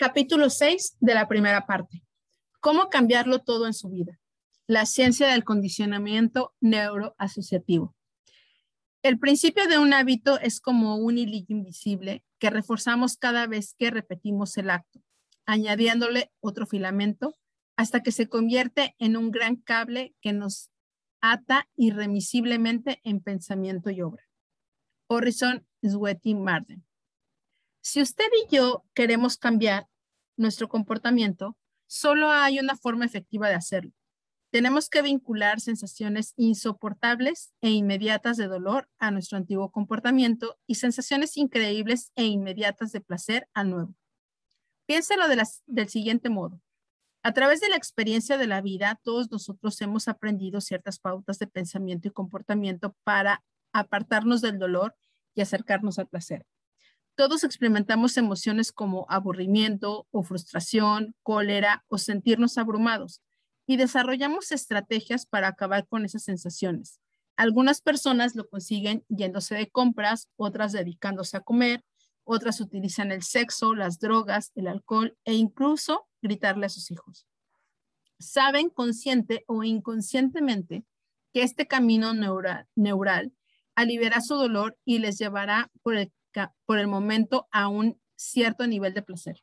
Capítulo 6 de la primera parte. ¿Cómo cambiarlo todo en su vida? La ciencia del condicionamiento neuroasociativo. El principio de un hábito es como un hilillo invisible que reforzamos cada vez que repetimos el acto, añadiéndole otro filamento hasta que se convierte en un gran cable que nos ata irremisiblemente en pensamiento y obra. Horizon Sweaty Marden. Si usted y yo queremos cambiar nuestro comportamiento, solo hay una forma efectiva de hacerlo. Tenemos que vincular sensaciones insoportables e inmediatas de dolor a nuestro antiguo comportamiento y sensaciones increíbles e inmediatas de placer al nuevo. Piénselo del siguiente modo. A través de la experiencia de la vida, todos nosotros hemos aprendido ciertas pautas de pensamiento y comportamiento para apartarnos del dolor y acercarnos al placer. Todos experimentamos emociones como aburrimiento o frustración, cólera o sentirnos abrumados y desarrollamos estrategias para acabar con esas sensaciones. Algunas personas lo consiguen yéndose de compras, otras dedicándose a comer, otras utilizan el sexo, las drogas, el alcohol e incluso gritarle a sus hijos. Saben consciente o inconscientemente que este camino neural, aliviará su dolor y les llevará por el por el momento a un cierto nivel de placer.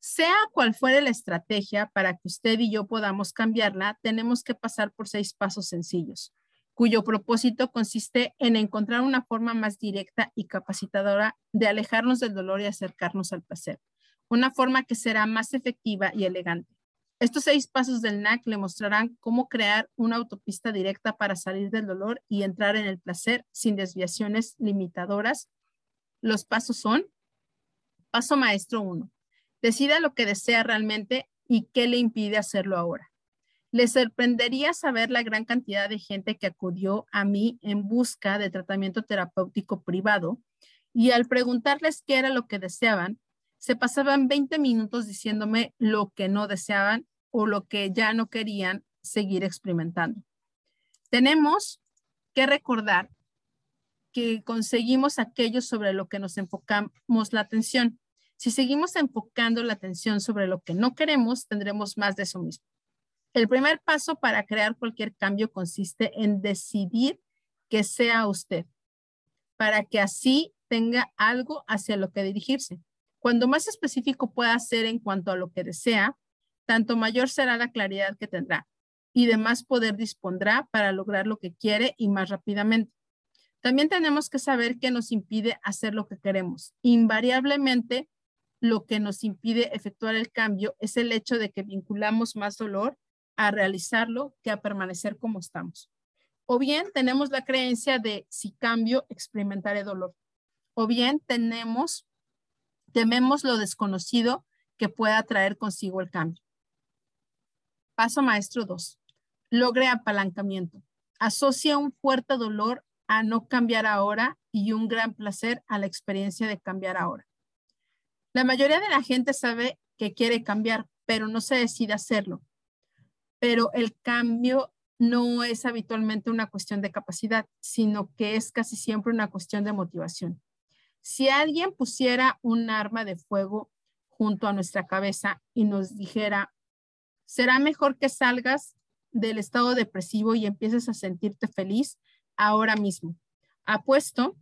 Sea cual fuere la estrategia para que usted y yo podamos cambiarla, tenemos que pasar por seis pasos sencillos, cuyo propósito consiste en encontrar una forma más directa y capacitadora de alejarnos del dolor y acercarnos al placer, una forma que será más efectiva y elegante. Estos seis pasos del NAC le mostrarán cómo crear una autopista directa para salir del dolor y entrar en el placer sin desviaciones limitadoras. Los pasos son, paso maestro 1, decida lo que desea realmente y qué le impide hacerlo ahora. Le sorprendería saber la gran cantidad de gente que acudió a mí en busca de tratamiento terapéutico privado y al preguntarles qué era lo que deseaban, se pasaban 20 minutos diciéndome lo que no deseaban o lo que ya no querían seguir experimentando. Tenemos que recordar que conseguimos aquello sobre lo que nos enfocamos la atención. Si seguimos enfocando la atención sobre lo que no queremos, tendremos más de eso mismo. El primer paso para crear cualquier cambio consiste en decidir que sea usted, para que así tenga algo hacia lo que dirigirse. Cuando más específico pueda ser en cuanto a lo que desea, tanto mayor será la claridad que tendrá y de más poder dispondrá para lograr lo que quiere y más rápidamente. También tenemos que saber qué nos impide hacer lo que queremos. Invariablemente, lo que nos impide efectuar el cambio es el hecho de que vinculamos más dolor a realizarlo que a permanecer como estamos. O bien tenemos la creencia de si cambio, experimentaré dolor. O bien tenemos tememos lo desconocido que pueda traer consigo el cambio. Paso maestro 2. Logre apalancamiento. Asocia un fuerte dolor a no cambiar ahora y un gran placer a la experiencia de cambiar ahora. La mayoría de la gente sabe que quiere cambiar, pero no se decide hacerlo. Pero el cambio no es habitualmente una cuestión de capacidad, sino que es casi siempre una cuestión de motivación. Si alguien pusiera un arma de fuego junto a nuestra cabeza y nos dijera, será mejor que salgas del estado depresivo y empieces a sentirte feliz ahora mismo. Apuesto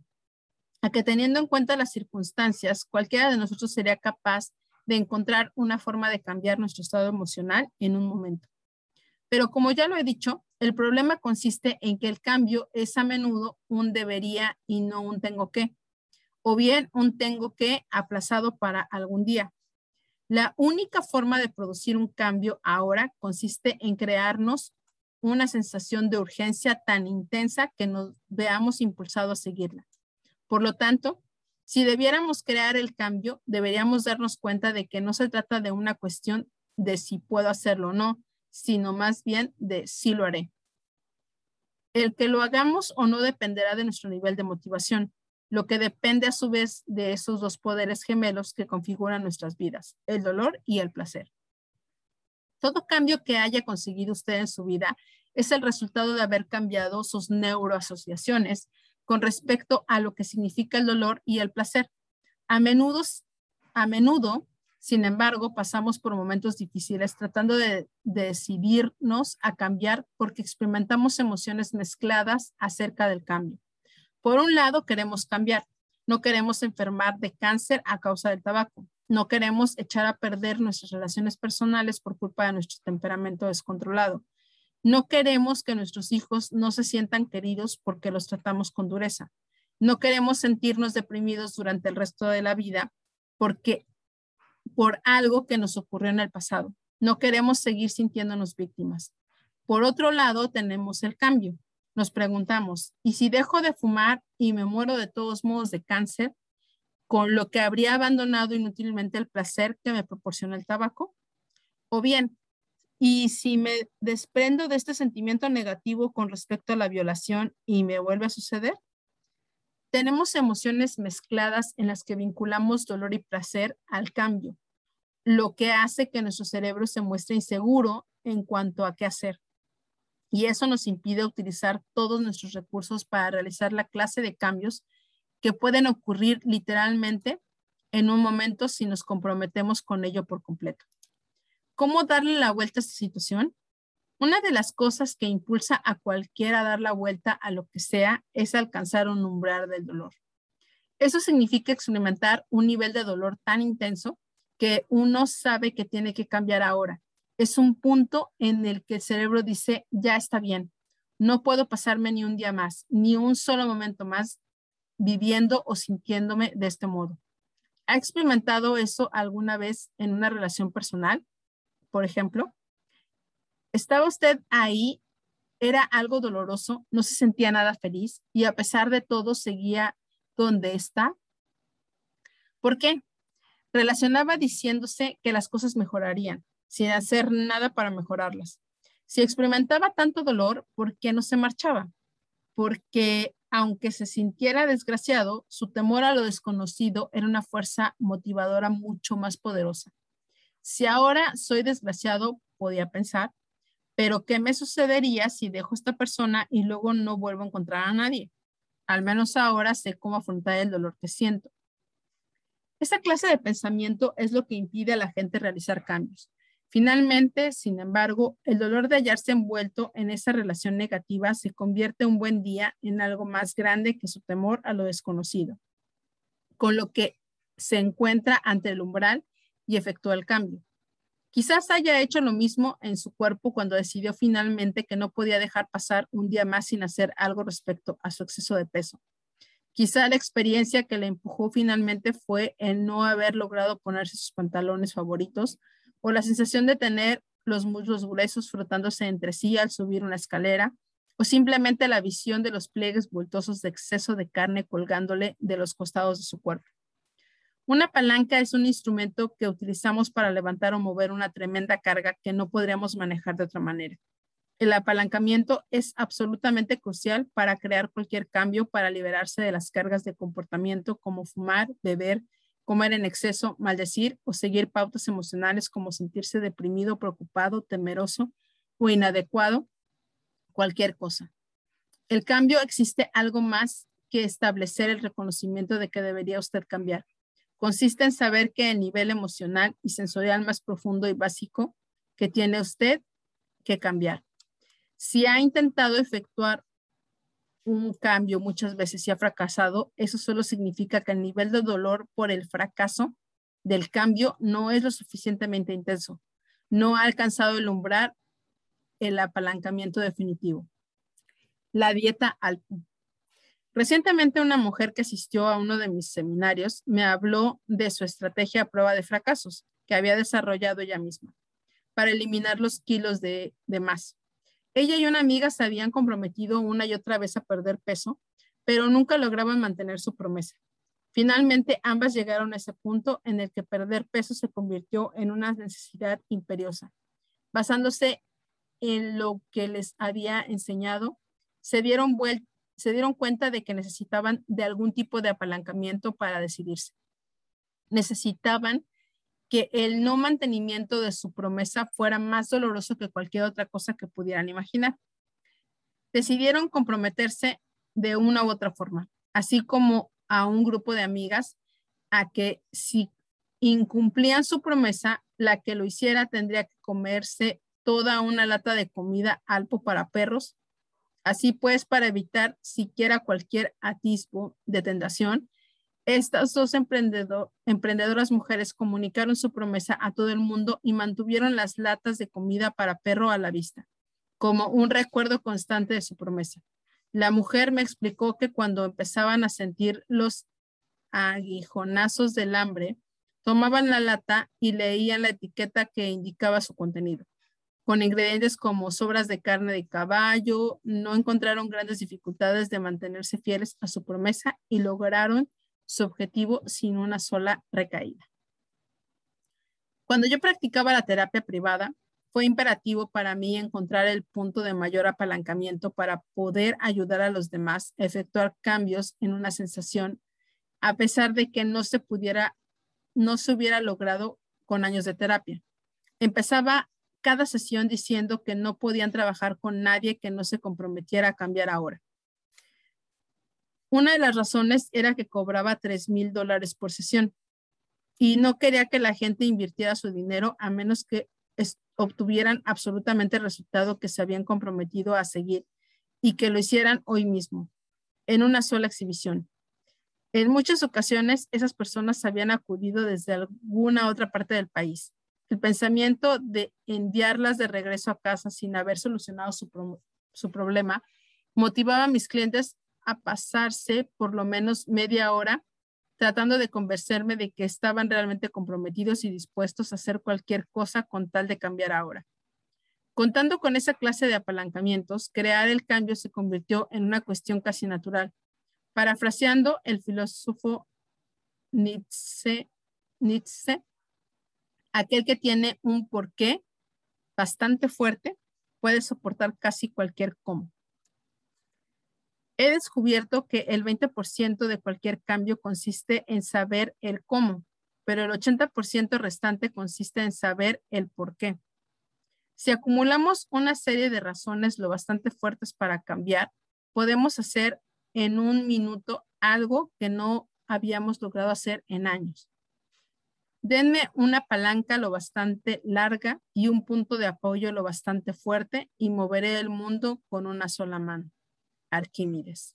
a que teniendo en cuenta las circunstancias, cualquiera de nosotros sería capaz de encontrar una forma de cambiar nuestro estado emocional en un momento. Pero como ya lo he dicho, el problema consiste en que el cambio es a menudo un debería y no un tengo que o bien un tengo que aplazado para algún día. La única forma de producir un cambio ahora consiste en crearnos una sensación de urgencia tan intensa que nos veamos impulsados a seguirla. Por lo tanto, si debiéramos crear el cambio, deberíamos darnos cuenta de que no se trata de una cuestión de si puedo hacerlo o no, sino más bien de si lo haré. El que lo hagamos o no dependerá de nuestro nivel de motivación, lo que depende a su vez de esos dos poderes gemelos que configuran nuestras vidas, el dolor y el placer. Todo cambio que haya conseguido usted en su vida es el resultado de haber cambiado sus neuroasociaciones con respecto a lo que significa el dolor y el placer. A menudo sin embargo, pasamos por momentos difíciles tratando de, decidirnos a cambiar porque experimentamos emociones mezcladas acerca del cambio. Por un lado, queremos cambiar. No queremos enfermar de cáncer a causa del tabaco. No queremos echar a perder nuestras relaciones personales por culpa de nuestro temperamento descontrolado. No queremos que nuestros hijos no se sientan queridos porque los tratamos con dureza. No queremos sentirnos deprimidos durante el resto de la vida porque por algo que nos ocurrió en el pasado. No queremos seguir sintiéndonos víctimas. Por otro lado, tenemos el cambio. Nos preguntamos, ¿y si dejo de fumar y me muero de todos modos de cáncer, con lo que habría abandonado inútilmente el placer que me proporciona el tabaco? O bien, ¿y si me desprendo de este sentimiento negativo con respecto a la violación y me vuelve a suceder? Tenemos emociones mezcladas en las que vinculamos dolor y placer al cambio, lo que hace que nuestro cerebro se muestre inseguro en cuanto a qué hacer. Y eso nos impide utilizar todos nuestros recursos para realizar la clase de cambios que pueden ocurrir literalmente en un momento si nos comprometemos con ello por completo. ¿Cómo darle la vuelta a esta situación? Una de las cosas que impulsa a cualquiera a dar la vuelta a lo que sea es alcanzar un umbral del dolor. Eso significa experimentar un nivel de dolor tan intenso que uno sabe que tiene que cambiar ahora. Es un punto en el que el cerebro dice, ya está bien, no puedo pasarme ni un día más, ni un solo momento más viviendo o sintiéndome de este modo. ¿Ha experimentado eso alguna vez en una relación personal? Por ejemplo, estaba usted ahí, era algo doloroso, no se sentía nada feliz y a pesar de todo seguía donde está. ¿Por qué? Relacionaba diciéndose que las cosas mejorarían, sin hacer nada para mejorarlas. Si experimentaba tanto dolor, ¿por qué no se marchaba? Porque aunque se sintiera desgraciado, su temor a lo desconocido era una fuerza motivadora mucho más poderosa. Si ahora soy desgraciado, podía pensar, pero ¿qué me sucedería si dejo a esta persona y luego no vuelvo a encontrar a nadie? Al menos ahora sé cómo afrontar el dolor que siento. Esa clase de pensamiento es lo que impide a la gente realizar cambios. Finalmente, sin embargo, el dolor de hallarse envuelto en esa relación negativa se convierte un buen día en algo más grande que su temor a lo desconocido, con lo que se encuentra ante el umbral y efectúa el cambio. Quizás haya hecho lo mismo en su cuerpo cuando decidió finalmente que no podía dejar pasar un día más sin hacer algo respecto a su exceso de peso. Quizá la experiencia que le empujó finalmente fue el no haber logrado ponerse sus pantalones favoritos o la sensación de tener los muslos gruesos frotándose entre sí al subir una escalera o simplemente la visión de los pliegues bultosos de exceso de carne colgándole de los costados de su cuerpo. Una palanca es un instrumento que utilizamos para levantar o mover una tremenda carga que no podríamos manejar de otra manera. El apalancamiento es absolutamente crucial para crear cualquier cambio para liberarse de las cargas de comportamiento como fumar, beber, comer en exceso, maldecir o seguir pautas emocionales como sentirse deprimido, preocupado, temeroso o inadecuado, cualquier cosa. El cambio existe algo más que establecer el reconocimiento de que debería usted cambiar consiste en saber que el nivel emocional y sensorial más profundo y básico que tiene usted que cambiar. Si ha intentado efectuar un cambio muchas veces y ha fracasado, eso solo significa que el nivel de dolor por el fracaso del cambio no es lo suficientemente intenso. No ha alcanzado el umbral, el apalancamiento definitivo. La dieta Alpo. Recientemente una mujer que asistió a uno de mis seminarios me habló de su estrategia a prueba de fracasos que había desarrollado ella misma para eliminar los kilos de, más. Ella y una amiga se habían comprometido una y otra vez a perder peso, pero nunca lograban mantener su promesa. Finalmente, ambas llegaron a ese punto en el que perder peso se convirtió en una necesidad imperiosa. Basándose en lo que les había enseñado, se dieron cuenta de que necesitaban de algún tipo de apalancamiento para decidirse. Necesitaban el no mantenimiento de su promesa fuera más doloroso que cualquier otra cosa que pudieran imaginar. Decidieron comprometerse de una u otra forma, así como a un grupo de amigas a que si incumplían su promesa, la que lo hiciera tendría que comerse toda una lata de comida alpo para perros. Así pues, para evitar siquiera cualquier atisbo de tentación, estas dos emprendedoras mujeres comunicaron su promesa a todo el mundo y mantuvieron las latas de comida para perro a la vista, como un recuerdo constante de su promesa. La mujer me explicó que cuando empezaban a sentir los aguijonazos del hambre, tomaban la lata y leían la etiqueta que indicaba su contenido con ingredientes como sobras de carne de caballo, no encontraron grandes dificultades de mantenerse fieles a su promesa y lograron su objetivo sin una sola recaída. Cuando yo practicaba la terapia privada, fue imperativo para mí encontrar el punto de mayor apalancamiento para poder ayudar a los demás a efectuar cambios en una sensación, a pesar de que no se pudiera, no se hubiera logrado con años de terapia. Empezaba cada sesión diciendo que no podían trabajar con nadie que no se comprometiera a cambiar ahora. Una de las razones era que cobraba 3 mil dólares por sesión y no quería que la gente invirtiera su dinero a menos que obtuvieran absolutamente el resultado que se habían comprometido a seguir y que lo hicieran hoy mismo, en una sola exhibición. En muchas ocasiones, esas personas habían acudido desde alguna otra parte del país el pensamiento de enviarlas de regreso a casa sin haber solucionado su, problema motivaba a mis clientes a pasarse por lo menos media hora tratando de convencerme de que estaban realmente comprometidos y dispuestos a hacer cualquier cosa con tal de cambiar ahora. Contando con esa clase de apalancamientos, crear el cambio se convirtió en una cuestión casi natural. Parafraseando el filósofo Nietzsche, Nietzsche aquel que tiene un porqué bastante fuerte puede soportar casi cualquier cómo. He descubierto que el 20% de cualquier cambio consiste en saber el cómo, pero el 80% restante consiste en saber el por qué. Si acumulamos una serie de razones lo bastante fuertes para cambiar, podemos hacer en un minuto algo que no habíamos logrado hacer en años. Denme una palanca lo bastante larga y un punto de apoyo lo bastante fuerte y moveré el mundo con una sola mano. Arquímedes.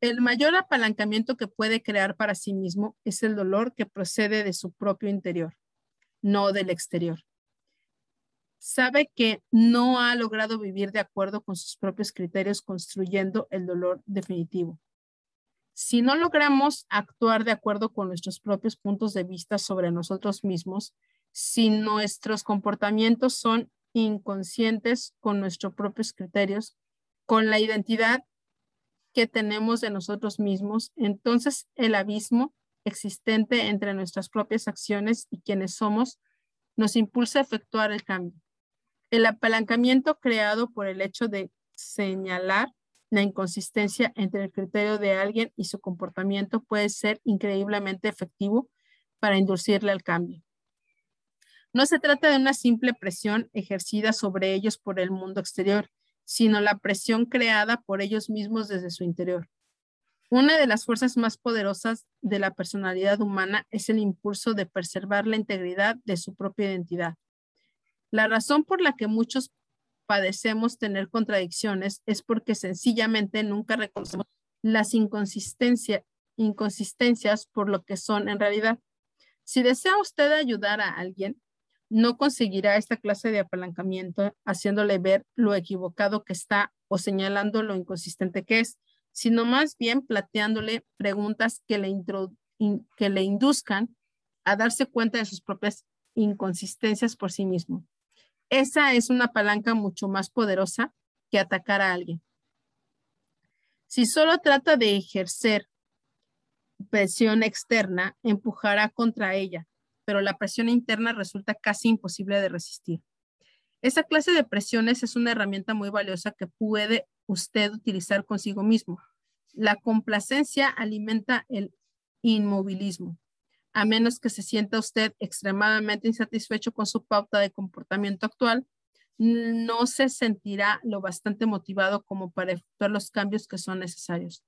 El mayor apalancamiento que puede crear para sí mismo es el dolor que procede de su propio interior, no del exterior. Sabe que no ha logrado vivir de acuerdo con sus propios criterios construyendo el dolor definitivo si no logramos actuar de acuerdo con nuestros propios puntos de vista sobre nosotros mismos, si nuestros comportamientos son inconscientes con nuestros propios criterios, con la identidad que tenemos de nosotros mismos, entonces el abismo existente entre nuestras propias acciones y quienes somos nos impulsa a efectuar el cambio. El apalancamiento creado por el hecho de señalar la inconsistencia entre el criterio de alguien y su comportamiento puede ser increíblemente efectivo para inducirle al cambio. No se trata de una simple presión ejercida sobre ellos por el mundo exterior, sino la presión creada por ellos mismos desde su interior. Una de las fuerzas más poderosas de la personalidad humana es el impulso de preservar la integridad de su propia identidad. La razón por la que muchos padecemos tener contradicciones es porque sencillamente nunca reconocemos las inconsistencias por lo que son en realidad. Si desea usted ayudar a alguien, no conseguirá esta clase de apalancamiento haciéndole ver lo equivocado que está o señalando lo inconsistente que es, sino más bien planteándole preguntas que le, que le induzcan a darse cuenta de sus propias inconsistencias por sí mismo. Esa es una palanca mucho más poderosa que atacar a alguien. Si solo trata de ejercer presión externa, empujará contra ella, pero la presión interna resulta casi imposible de resistir. Esa clase de presiones es una herramienta muy valiosa que puede usted utilizar consigo mismo. La complacencia alimenta el inmovilismo a menos que se sienta usted extremadamente insatisfecho con su pauta de comportamiento actual, no se sentirá lo bastante motivado como para efectuar los cambios que son necesarios.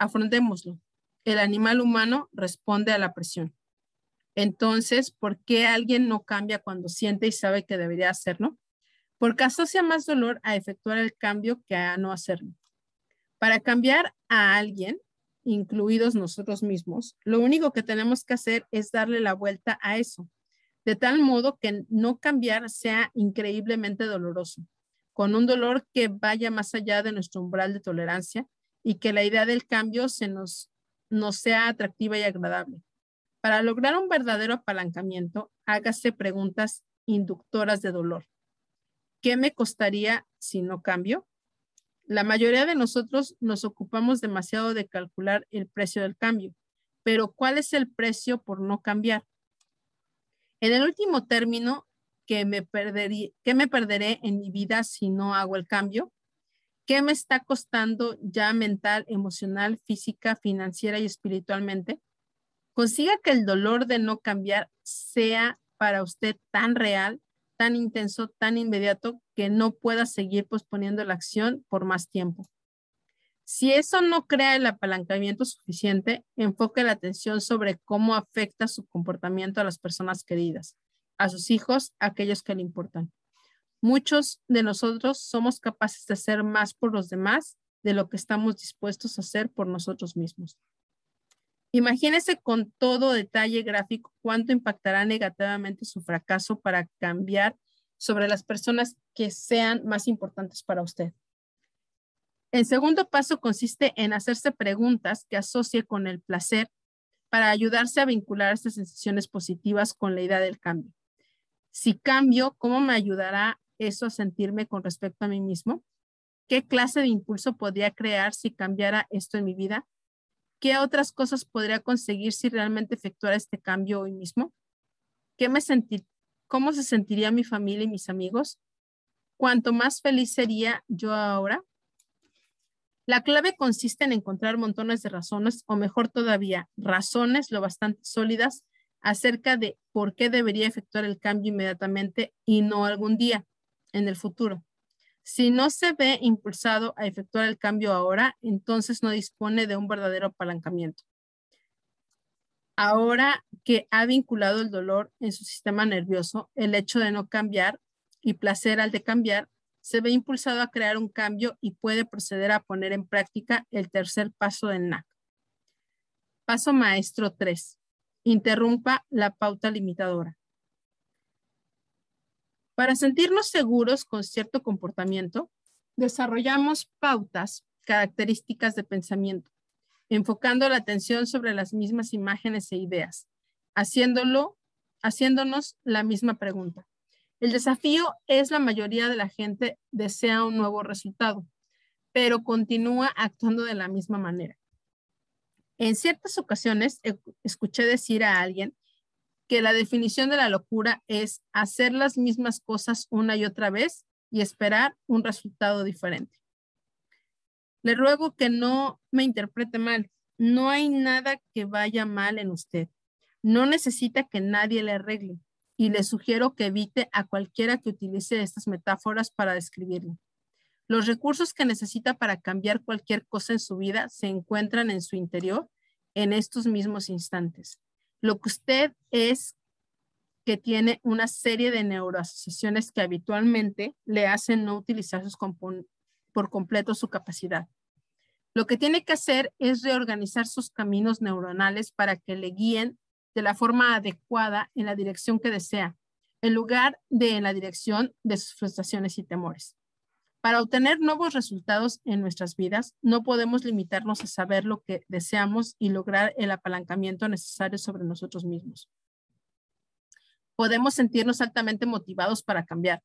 Afrontémoslo. El animal humano responde a la presión. Entonces, ¿por qué alguien no cambia cuando siente y sabe que debería hacerlo? Porque asocia más dolor a efectuar el cambio que a no hacerlo. Para cambiar a alguien, incluidos nosotros mismos, lo único que tenemos que hacer es darle la vuelta a eso, de tal modo que no cambiar sea increíblemente doloroso, con un dolor que vaya más allá de nuestro umbral de tolerancia y que la idea del cambio se nos, nos sea atractiva y agradable. Para lograr un verdadero apalancamiento, hágase preguntas inductoras de dolor. ¿Qué me costaría si no cambio? La mayoría de nosotros nos ocupamos demasiado de calcular el precio del cambio, pero ¿cuál es el precio por no cambiar? En el último término, ¿qué me, me perderé en mi vida si no hago el cambio? ¿Qué me está costando ya mental, emocional, física, financiera y espiritualmente? Consiga que el dolor de no cambiar sea para usted tan real, tan intenso, tan inmediato que no pueda seguir posponiendo la acción por más tiempo. Si eso no crea el apalancamiento suficiente, enfoque la atención sobre cómo afecta su comportamiento a las personas queridas, a sus hijos, a aquellos que le importan. Muchos de nosotros somos capaces de hacer más por los demás de lo que estamos dispuestos a hacer por nosotros mismos. Imagínese con todo detalle gráfico cuánto impactará negativamente su fracaso para cambiar sobre las personas que sean más importantes para usted. El segundo paso consiste en hacerse preguntas que asocie con el placer para ayudarse a vincular estas sensaciones positivas con la idea del cambio. Si cambio, ¿cómo me ayudará eso a sentirme con respecto a mí mismo? ¿Qué clase de impulso podría crear si cambiara esto en mi vida? ¿Qué otras cosas podría conseguir si realmente efectuara este cambio hoy mismo? ¿Qué me ¿Cómo se sentiría mi familia y mis amigos? ¿Cuánto más feliz sería yo ahora? La clave consiste en encontrar montones de razones, o mejor todavía, razones lo bastante sólidas acerca de por qué debería efectuar el cambio inmediatamente y no algún día en el futuro. Si no se ve impulsado a efectuar el cambio ahora, entonces no dispone de un verdadero apalancamiento. Ahora que ha vinculado el dolor en su sistema nervioso, el hecho de no cambiar y placer al de cambiar, se ve impulsado a crear un cambio y puede proceder a poner en práctica el tercer paso del NAC. Paso maestro 3. Interrumpa la pauta limitadora. Para sentirnos seguros con cierto comportamiento, desarrollamos pautas características de pensamiento, enfocando la atención sobre las mismas imágenes e ideas, haciéndolo, haciéndonos la misma pregunta. El desafío es la mayoría de la gente desea un nuevo resultado, pero continúa actuando de la misma manera. En ciertas ocasiones escuché decir a alguien que la definición de la locura es hacer las mismas cosas una y otra vez y esperar un resultado diferente. Le ruego que no me interprete mal. No hay nada que vaya mal en usted. No necesita que nadie le arregle y le sugiero que evite a cualquiera que utilice estas metáforas para describirlo. Los recursos que necesita para cambiar cualquier cosa en su vida se encuentran en su interior en estos mismos instantes. Lo que usted es que tiene una serie de neuroasociaciones que habitualmente le hacen no utilizar por completo su capacidad. Lo que tiene que hacer es reorganizar sus caminos neuronales para que le guíen de la forma adecuada en la dirección que desea, en lugar de en la dirección de sus frustraciones y temores. Para obtener nuevos resultados en nuestras vidas, no podemos limitarnos a saber lo que deseamos y lograr el apalancamiento necesario sobre nosotros mismos. Podemos sentirnos altamente motivados para cambiar,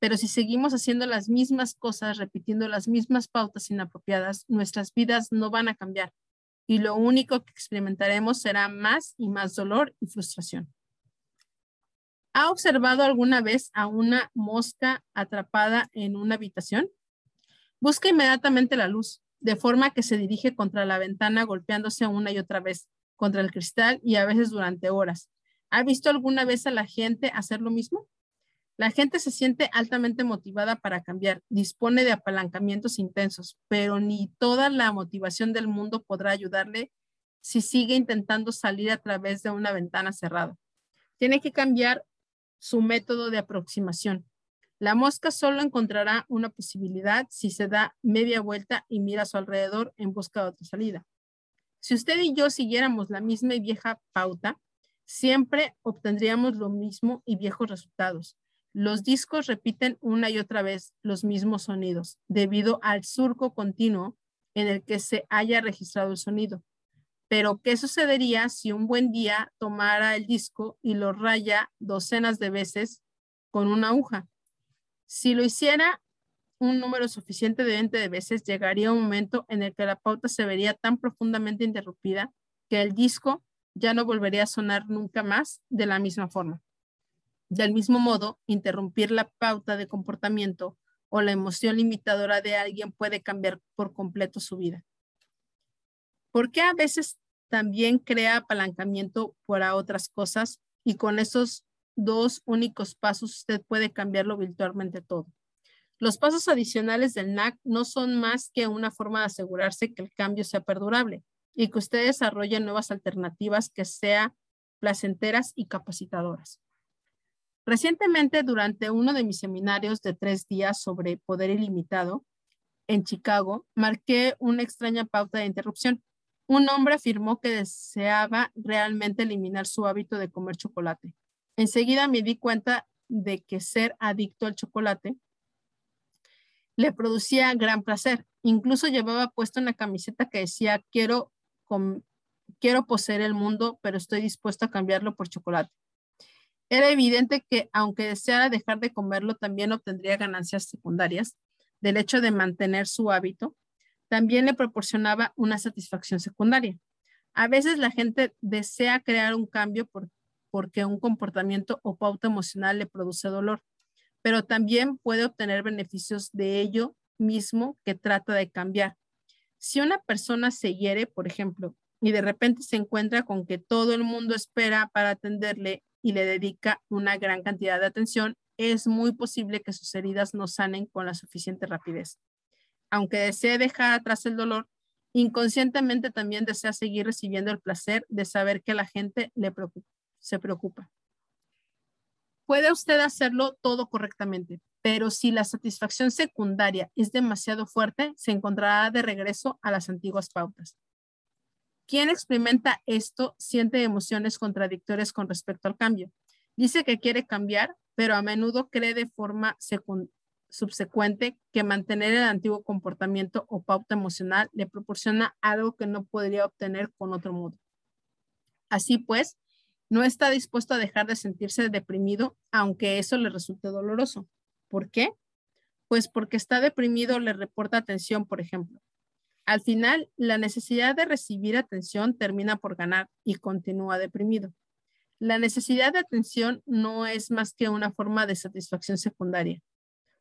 pero si seguimos haciendo las mismas cosas, repitiendo las mismas pautas inapropiadas, nuestras vidas no van a cambiar y lo único que experimentaremos será más y más dolor y frustración. ¿Ha observado alguna vez a una mosca atrapada en una habitación? Busca inmediatamente la luz, de forma que se dirige contra la ventana golpeándose una y otra vez contra el cristal y a veces durante horas. ¿Ha visto alguna vez a la gente hacer lo mismo? La gente se siente altamente motivada para cambiar, dispone de apalancamientos intensos, pero ni toda la motivación del mundo podrá ayudarle si sigue intentando salir a través de una ventana cerrada. Tiene que cambiar su método de aproximación. La mosca solo encontrará una posibilidad si se da media vuelta y mira a su alrededor en busca de otra salida. Si usted y yo siguiéramos la misma y vieja pauta, siempre obtendríamos lo mismo y viejos resultados. Los discos repiten una y otra vez los mismos sonidos debido al surco continuo en el que se haya registrado el sonido. Pero, ¿qué sucedería si un buen día tomara el disco y lo raya docenas de veces con una aguja? Si lo hiciera un número suficiente de 20 de veces, llegaría un momento en el que la pauta se vería tan profundamente interrumpida que el disco ya no volvería a sonar nunca más de la misma forma. Del mismo modo, interrumpir la pauta de comportamiento o la emoción limitadora de alguien puede cambiar por completo su vida. ¿Por qué a veces también crea apalancamiento para otras cosas y con esos dos únicos pasos usted puede cambiarlo virtualmente todo? Los pasos adicionales del NAC no son más que una forma de asegurarse que el cambio sea perdurable y que usted desarrolle nuevas alternativas que sean placenteras y capacitadoras. Recientemente, durante uno de mis seminarios de tres días sobre poder ilimitado en Chicago, marqué una extraña pauta de interrupción. Un hombre afirmó que deseaba realmente eliminar su hábito de comer chocolate. Enseguida me di cuenta de que ser adicto al chocolate le producía gran placer. Incluso llevaba puesta una camiseta que decía, quiero, quiero poseer el mundo, pero estoy dispuesto a cambiarlo por chocolate. Era evidente que aunque deseara dejar de comerlo, también obtendría ganancias secundarias del hecho de mantener su hábito. También le proporcionaba una satisfacción secundaria. A veces la gente desea crear un cambio porque un comportamiento o pauta emocional le produce dolor, pero también puede obtener beneficios de ello mismo que trata de cambiar. Si una persona se hiere, por ejemplo, y de repente se encuentra con que todo el mundo espera para atenderle y le dedica una gran cantidad de atención, es muy posible que sus heridas no sanen con la suficiente rapidez. Aunque desee dejar atrás el dolor, inconscientemente también desea seguir recibiendo el placer de saber que la gente se preocupa. Puede usted hacerlo todo correctamente, pero si la satisfacción secundaria es demasiado fuerte, se encontrará de regreso a las antiguas pautas. Quien experimenta esto siente emociones contradictorias con respecto al cambio. Dice que quiere cambiar, pero a menudo cree de forma subsecuente que mantener el antiguo comportamiento o pauta emocional le proporciona algo que no podría obtener con otro modo. Así pues, no está dispuesto a dejar de sentirse deprimido, aunque eso le resulte doloroso. ¿Por qué? Pues porque está deprimido le reporta atención, por ejemplo. Al final, la necesidad de recibir atención termina por ganar y continúa deprimido. La necesidad de atención no es más que una forma de satisfacción secundaria.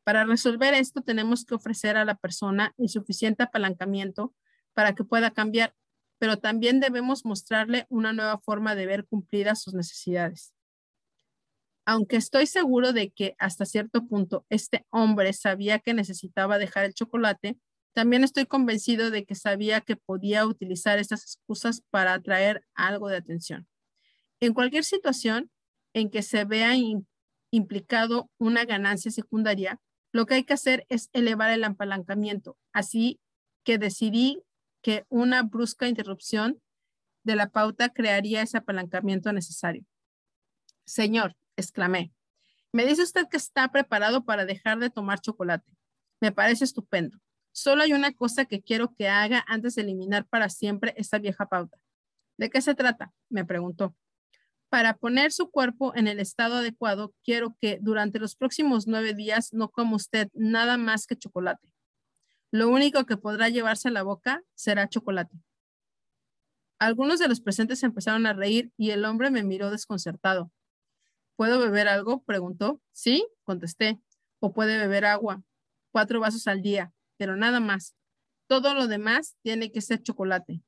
Para resolver esto, tenemos que ofrecer a la persona el suficiente apalancamiento para que pueda cambiar, pero también debemos mostrarle una nueva forma de ver cumplidas sus necesidades. Aunque estoy seguro de que hasta cierto punto este hombre sabía que necesitaba dejar el chocolate, también estoy convencido de que sabía que podía utilizar estas excusas para atraer algo de atención. En cualquier situación en que se vea implicado una ganancia secundaria, lo que hay que hacer es elevar el apalancamiento. Así que decidí que una brusca interrupción de la pauta crearía ese apalancamiento necesario. Señor, exclamé, me dice usted que está preparado para dejar de tomar chocolate. Me parece estupendo. Solo hay una cosa que quiero que haga antes de eliminar para siempre esta vieja pauta. ¿De qué se trata? Me preguntó. Para poner su cuerpo en el estado adecuado, quiero que durante los próximos nueve días no coma usted nada más que chocolate. Lo único que podrá llevarse a la boca será chocolate. Algunos de los presentes empezaron a reír y el hombre me miró desconcertado. ¿Puedo beber algo? preguntó. Sí, contesté. O puede beber agua. Cuatro vasos al día pero nada más. Todo lo demás tiene que ser chocolate.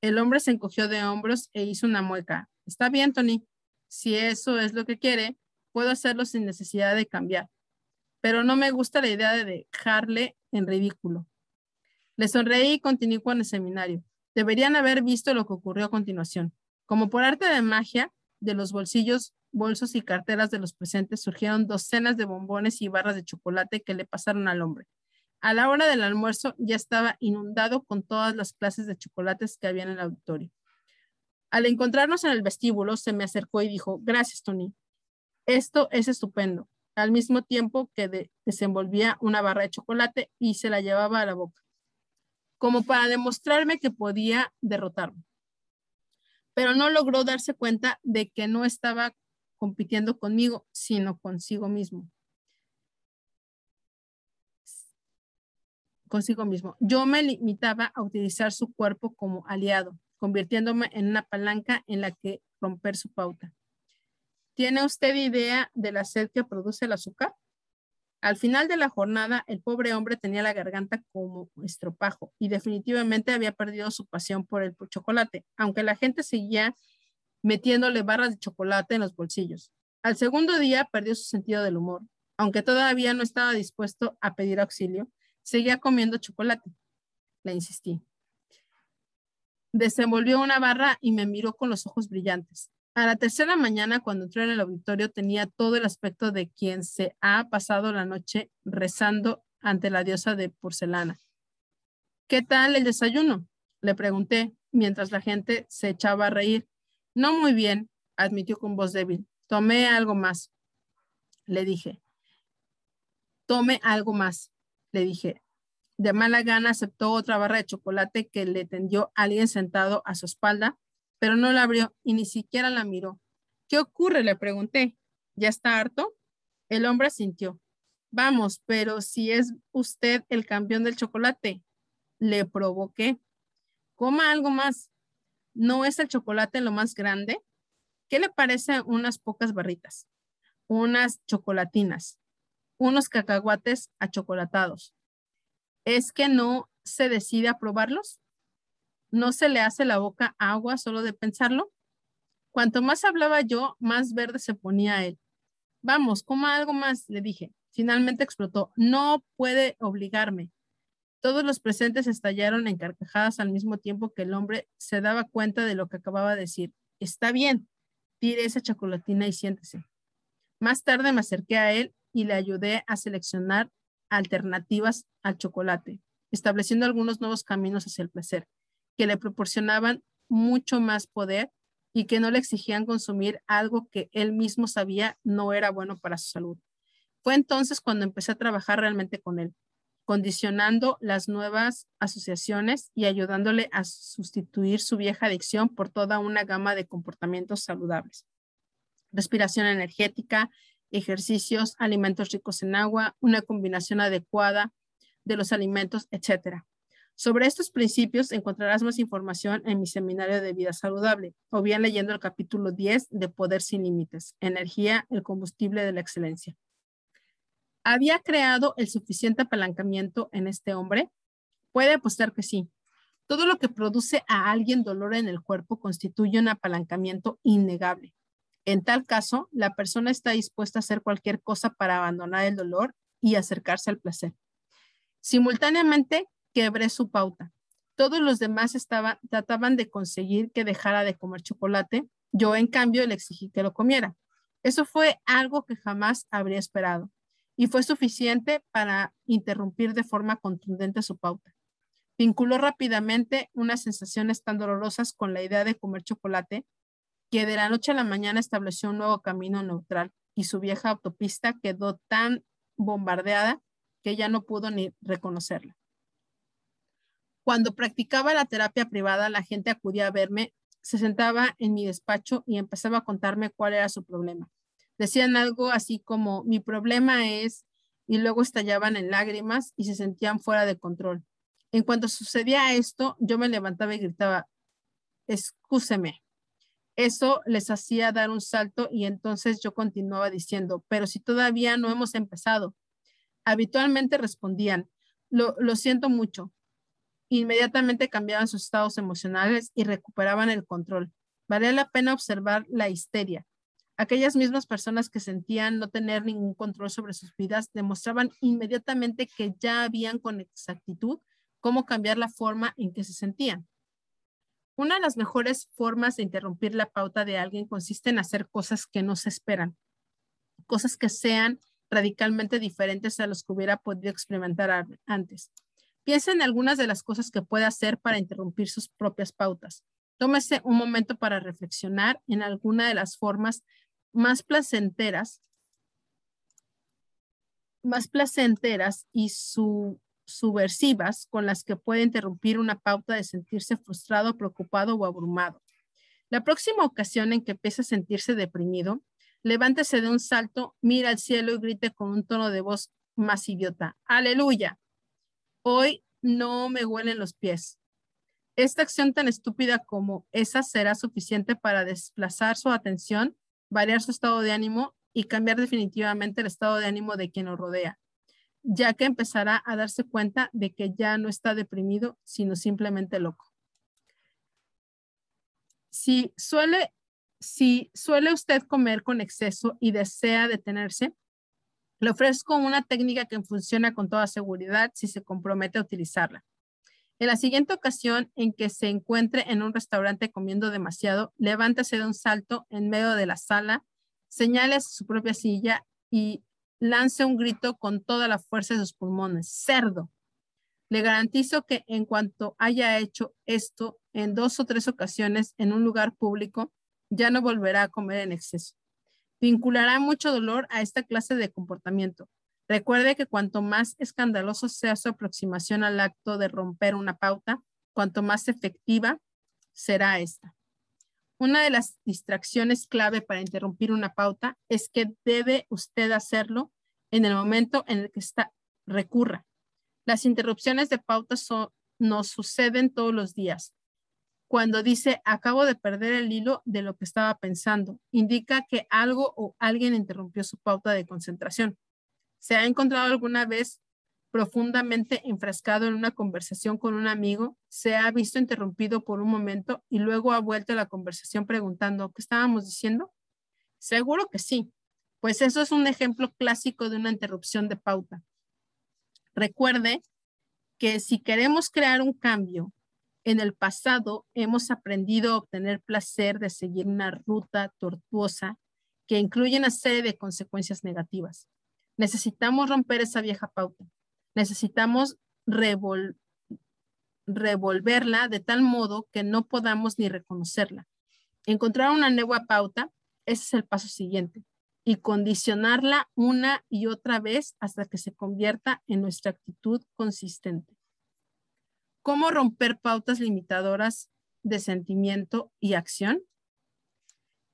El hombre se encogió de hombros e hizo una mueca. Está bien, Tony. Si eso es lo que quiere, puedo hacerlo sin necesidad de cambiar. Pero no me gusta la idea de dejarle en ridículo. Le sonreí y continué con el seminario. Deberían haber visto lo que ocurrió a continuación. Como por arte de magia, de los bolsillos, bolsos y carteras de los presentes surgieron docenas de bombones y barras de chocolate que le pasaron al hombre. A la hora del almuerzo ya estaba inundado con todas las clases de chocolates que había en el auditorio. Al encontrarnos en el vestíbulo, se me acercó y dijo, gracias, Tony. Esto es estupendo. Al mismo tiempo que desenvolvía una barra de chocolate y se la llevaba a la boca, como para demostrarme que podía derrotarme. Pero no logró darse cuenta de que no estaba compitiendo conmigo, sino consigo mismo. Consigo mismo. Yo me limitaba a utilizar su cuerpo como aliado, convirtiéndome en una palanca en la que romper su pauta. ¿Tiene usted idea de la sed que produce el azúcar? Al final de la jornada, el pobre hombre tenía la garganta como estropajo y definitivamente había perdido su pasión por el chocolate, aunque la gente seguía metiéndole barras de chocolate en los bolsillos. Al segundo día perdió su sentido del humor. Aunque todavía no estaba dispuesto a pedir auxilio, seguía comiendo chocolate. Le insistí. Desenvolvió una barra y me miró con los ojos brillantes. A la tercera mañana, cuando entró en el auditorio, tenía todo el aspecto de quien se ha pasado la noche rezando ante la diosa de porcelana. ¿Qué tal el desayuno? Le pregunté, mientras la gente se echaba a reír. No muy bien, admitió con voz débil. Tomé algo más, le dije. Tome algo más, le dije. De mala gana aceptó otra barra de chocolate que le tendió alguien sentado a su espalda, pero no la abrió y ni siquiera la miró. ¿Qué ocurre? Le pregunté. ¿Ya está harto? El hombre sintió. Vamos, pero si es usted el campeón del chocolate, le provoqué. Coma algo más. ¿No es el chocolate lo más grande? ¿Qué le parece unas pocas barritas? Unas chocolatinas, unos cacahuates achocolatados, ¿Es que no se decide a probarlos? ¿No se le hace la boca agua solo de pensarlo? Cuanto más hablaba yo, más verde se ponía él. Vamos, coma algo más, le dije. Finalmente explotó. No puede obligarme. Todos los presentes estallaron en carcajadas al mismo tiempo que el hombre se daba cuenta de lo que acababa de decir. Está bien, tire esa chocolatina y siéntese. Más tarde me acerqué a él y le ayudé a seleccionar alternativas al chocolate, estableciendo algunos nuevos caminos hacia el placer, que le proporcionaban mucho más poder y que no le exigían consumir algo que él mismo sabía no era bueno para su salud. Fue entonces cuando empecé a trabajar realmente con él, condicionando las nuevas asociaciones y ayudándole a sustituir su vieja adicción por toda una gama de comportamientos saludables. Respiración energética, ejercicios, alimentos ricos en agua, una combinación adecuada de los alimentos, etc. Sobre estos principios encontrarás más información en mi seminario de vida saludable o bien leyendo el capítulo 10 de Poder sin Límites, Energía, el combustible de la excelencia. ¿Había creado el suficiente apalancamiento en este hombre? Puede apostar que sí. Todo lo que produce a alguien dolor en el cuerpo constituye un apalancamiento innegable. En tal caso, la persona está dispuesta a hacer cualquier cosa para abandonar el dolor y acercarse al placer. Simultáneamente, quebré su pauta. Todos los demás trataban de conseguir que dejara de comer chocolate. Yo, en cambio, le exigí que lo comiera. Eso fue algo que jamás habría esperado y fue suficiente para interrumpir de forma contundente su pauta. Vinculó rápidamente unas sensaciones tan dolorosas con la idea de comer chocolate que de la noche a la mañana estableció un nuevo camino neutral y su vieja autopista quedó tan bombardeada que ya no pudo ni reconocerla. Cuando practicaba la terapia privada, la gente acudía a verme, se sentaba en mi despacho y empezaba a contarme cuál era su problema. Decían algo así como, mi problema es, y luego estallaban en lágrimas y se sentían fuera de control. En cuanto sucedía esto, yo me levantaba y gritaba, excúseme, eso les hacía dar un salto y entonces yo continuaba diciendo, pero si todavía no hemos empezado. Habitualmente respondían, lo, lo siento mucho. Inmediatamente cambiaban sus estados emocionales y recuperaban el control. Valía la pena observar la histeria. Aquellas mismas personas que sentían no tener ningún control sobre sus vidas demostraban inmediatamente que ya habían con exactitud cómo cambiar la forma en que se sentían. Una de las mejores formas de interrumpir la pauta de alguien consiste en hacer cosas que no se esperan, cosas que sean radicalmente diferentes a los que hubiera podido experimentar antes. Piensa en algunas de las cosas que puede hacer para interrumpir sus propias pautas. Tómese un momento para reflexionar en alguna de las formas más placenteras, más placenteras y su subversivas con las que puede interrumpir una pauta de sentirse frustrado, preocupado o abrumado. La próxima ocasión en que empiece a sentirse deprimido, levántese de un salto, mira al cielo y grite con un tono de voz más idiota. Aleluya. Hoy no me huelen los pies. Esta acción tan estúpida como esa será suficiente para desplazar su atención, variar su estado de ánimo y cambiar definitivamente el estado de ánimo de quien lo rodea ya que empezará a darse cuenta de que ya no está deprimido, sino simplemente loco. Si suele, si suele usted comer con exceso y desea detenerse, le ofrezco una técnica que funciona con toda seguridad si se compromete a utilizarla. En la siguiente ocasión en que se encuentre en un restaurante comiendo demasiado, levántese de un salto en medio de la sala, señale su propia silla y lance un grito con toda la fuerza de sus pulmones. Cerdo. Le garantizo que en cuanto haya hecho esto en dos o tres ocasiones en un lugar público, ya no volverá a comer en exceso. Vinculará mucho dolor a esta clase de comportamiento. Recuerde que cuanto más escandaloso sea su aproximación al acto de romper una pauta, cuanto más efectiva será esta. Una de las distracciones clave para interrumpir una pauta es que debe usted hacerlo en el momento en el que está, recurra. Las interrupciones de pautas nos suceden todos los días. Cuando dice, acabo de perder el hilo de lo que estaba pensando, indica que algo o alguien interrumpió su pauta de concentración. ¿Se ha encontrado alguna vez profundamente enfrascado en una conversación con un amigo, se ha visto interrumpido por un momento y luego ha vuelto a la conversación preguntando, ¿qué estábamos diciendo? Seguro que sí, pues eso es un ejemplo clásico de una interrupción de pauta. Recuerde que si queremos crear un cambio, en el pasado hemos aprendido a obtener placer de seguir una ruta tortuosa que incluye una serie de consecuencias negativas. Necesitamos romper esa vieja pauta necesitamos revolverla de tal modo que no podamos ni reconocerla. Encontrar una nueva pauta, ese es el paso siguiente, y condicionarla una y otra vez hasta que se convierta en nuestra actitud consistente. ¿Cómo romper pautas limitadoras de sentimiento y acción?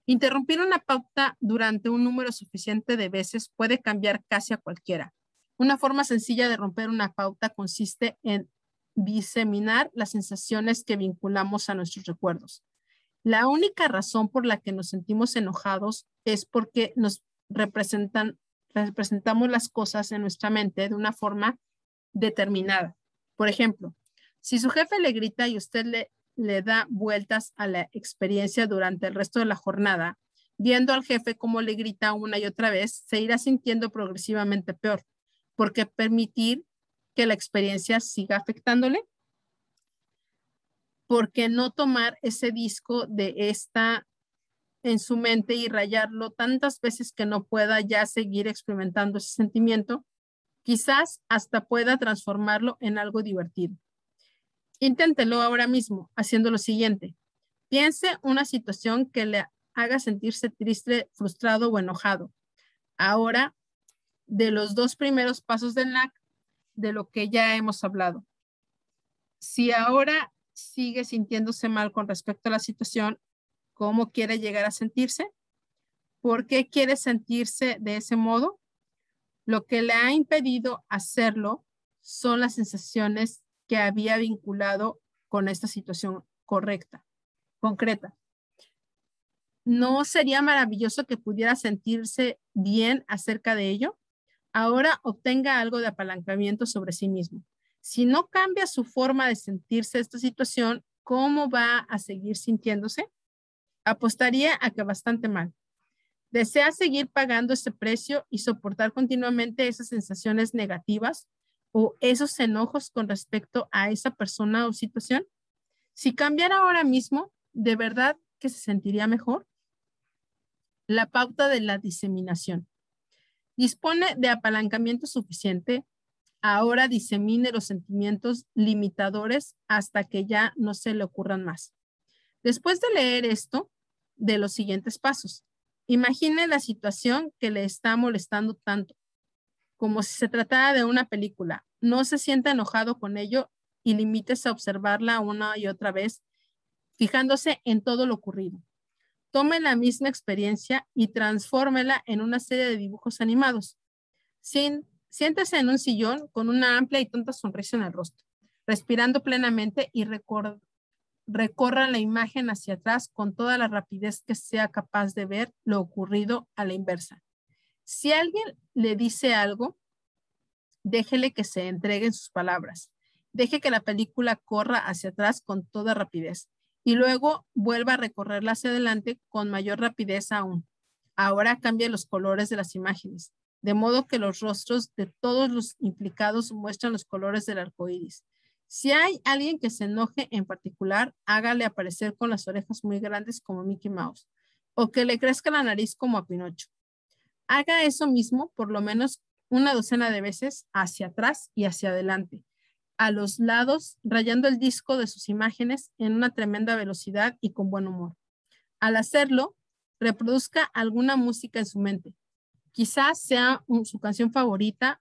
Interrumpir una pauta durante un número suficiente de veces puede cambiar casi a cualquiera. Una forma sencilla de romper una pauta consiste en diseminar las sensaciones que vinculamos a nuestros recuerdos. La única razón por la que nos sentimos enojados es porque nos representan, representamos las cosas en nuestra mente de una forma determinada. Por ejemplo, si su jefe le grita y usted le, le da vueltas a la experiencia durante el resto de la jornada, viendo al jefe cómo le grita una y otra vez, se irá sintiendo progresivamente peor porque permitir que la experiencia siga afectándole. porque no tomar ese disco de esta en su mente y rayarlo tantas veces que no pueda ya seguir experimentando ese sentimiento? Quizás hasta pueda transformarlo en algo divertido. Inténtelo ahora mismo haciendo lo siguiente. Piense una situación que le haga sentirse triste, frustrado o enojado. Ahora de los dos primeros pasos del NAC, de lo que ya hemos hablado. Si ahora sigue sintiéndose mal con respecto a la situación, ¿cómo quiere llegar a sentirse? ¿Por qué quiere sentirse de ese modo? Lo que le ha impedido hacerlo son las sensaciones que había vinculado con esta situación correcta, concreta. ¿No sería maravilloso que pudiera sentirse bien acerca de ello? Ahora obtenga algo de apalancamiento sobre sí mismo. Si no cambia su forma de sentirse esta situación, ¿cómo va a seguir sintiéndose? Apostaría a que bastante mal. ¿Desea seguir pagando ese precio y soportar continuamente esas sensaciones negativas o esos enojos con respecto a esa persona o situación? Si cambiara ahora mismo, ¿de verdad que se sentiría mejor? La pauta de la diseminación. Dispone de apalancamiento suficiente. Ahora disemine los sentimientos limitadores hasta que ya no se le ocurran más. Después de leer esto, de los siguientes pasos. Imagine la situación que le está molestando tanto, como si se tratara de una película. No se sienta enojado con ello y limítese a observarla una y otra vez, fijándose en todo lo ocurrido. Tome la misma experiencia y transfórmela en una serie de dibujos animados. Sin, siéntese en un sillón con una amplia y tonta sonrisa en el rostro, respirando plenamente y recorra la imagen hacia atrás con toda la rapidez que sea capaz de ver lo ocurrido a la inversa. Si alguien le dice algo, déjele que se entregue en sus palabras. Deje que la película corra hacia atrás con toda rapidez y luego vuelva a recorrerla hacia adelante con mayor rapidez aún. Ahora cambia los colores de las imágenes, de modo que los rostros de todos los implicados muestran los colores del arco iris. Si hay alguien que se enoje en particular, hágale aparecer con las orejas muy grandes como Mickey Mouse o que le crezca la nariz como a Pinocho. Haga eso mismo por lo menos una docena de veces hacia atrás y hacia adelante a los lados, rayando el disco de sus imágenes en una tremenda velocidad y con buen humor. Al hacerlo, reproduzca alguna música en su mente. Quizás sea su canción favorita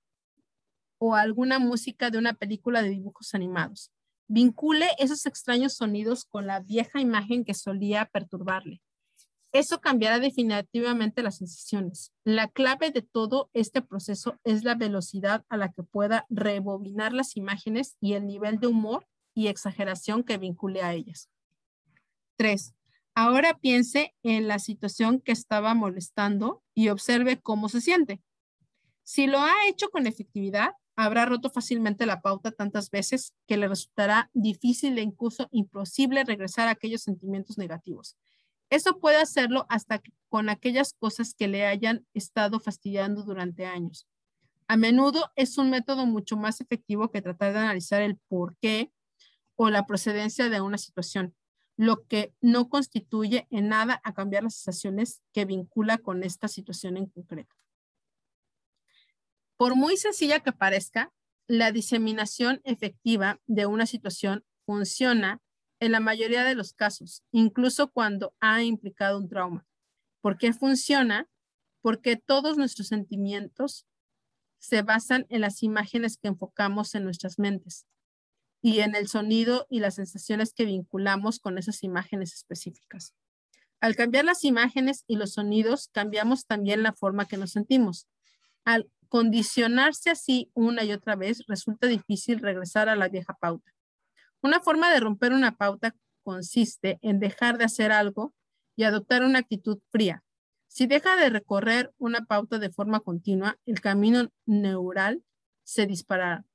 o alguna música de una película de dibujos animados. Vincule esos extraños sonidos con la vieja imagen que solía perturbarle. Eso cambiará definitivamente las sensaciones. La clave de todo este proceso es la velocidad a la que pueda rebobinar las imágenes y el nivel de humor y exageración que vincule a ellas. Tres, ahora piense en la situación que estaba molestando y observe cómo se siente. Si lo ha hecho con efectividad, habrá roto fácilmente la pauta tantas veces que le resultará difícil e incluso imposible regresar a aquellos sentimientos negativos. Eso puede hacerlo hasta con aquellas cosas que le hayan estado fastidiando durante años. A menudo es un método mucho más efectivo que tratar de analizar el por qué o la procedencia de una situación, lo que no constituye en nada a cambiar las sensaciones que vincula con esta situación en concreto. Por muy sencilla que parezca, la diseminación efectiva de una situación funciona en la mayoría de los casos, incluso cuando ha implicado un trauma. ¿Por qué funciona? Porque todos nuestros sentimientos se basan en las imágenes que enfocamos en nuestras mentes y en el sonido y las sensaciones que vinculamos con esas imágenes específicas. Al cambiar las imágenes y los sonidos, cambiamos también la forma que nos sentimos. Al condicionarse así una y otra vez, resulta difícil regresar a la vieja pauta. Una forma de romper una pauta consiste en dejar de hacer algo y adoptar una actitud fría. Si deja de recorrer una pauta de forma continua, el camino neural se disparará,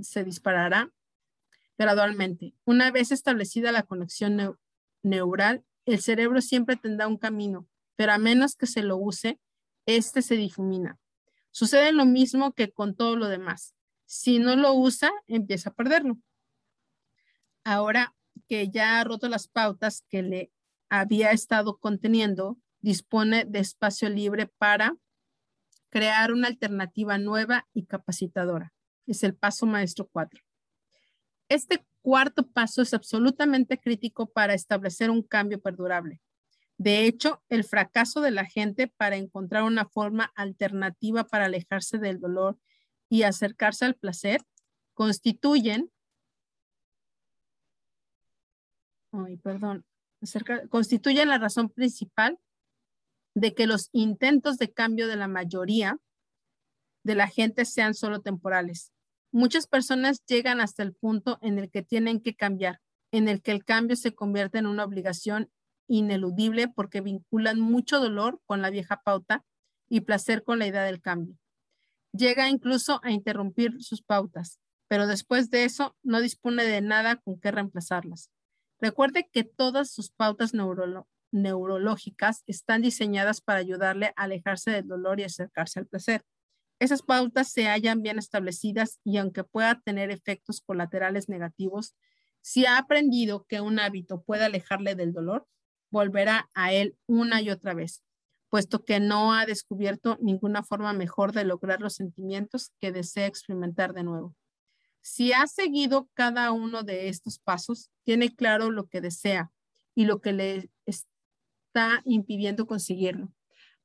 se disparará gradualmente. Una vez establecida la conexión neural, el cerebro siempre tendrá un camino, pero a menos que se lo use, este se difumina. Sucede lo mismo que con todo lo demás. Si no lo usa, empieza a perderlo ahora que ya ha roto las pautas que le había estado conteniendo, dispone de espacio libre para crear una alternativa nueva y capacitadora. Es el paso maestro 4. Este cuarto paso es absolutamente crítico para establecer un cambio perdurable. De hecho, el fracaso de la gente para encontrar una forma alternativa para alejarse del dolor y acercarse al placer constituyen constituyen la razón principal de que los intentos de cambio de la mayoría de la gente sean solo temporales. Muchas personas llegan hasta el punto en el que tienen que cambiar, en el que el cambio se convierte en una obligación ineludible porque vinculan mucho dolor con la vieja pauta y placer con la idea del cambio. Llega incluso a interrumpir sus pautas, pero después de eso no dispone de nada con qué reemplazarlas. Recuerde que todas sus pautas neurológicas están diseñadas para ayudarle a alejarse del dolor y acercarse al placer. Esas pautas se hallan bien establecidas y aunque pueda tener efectos colaterales negativos, Si ha aprendido que un hábito puede alejarle del dolor, volverá a él una y otra vez, puesto que no ha descubierto ninguna forma mejor de lograr los sentimientos que desea experimentar de nuevo. Si ha seguido cada uno de estos pasos, tiene claro lo que desea y lo que le está impidiendo conseguirlo.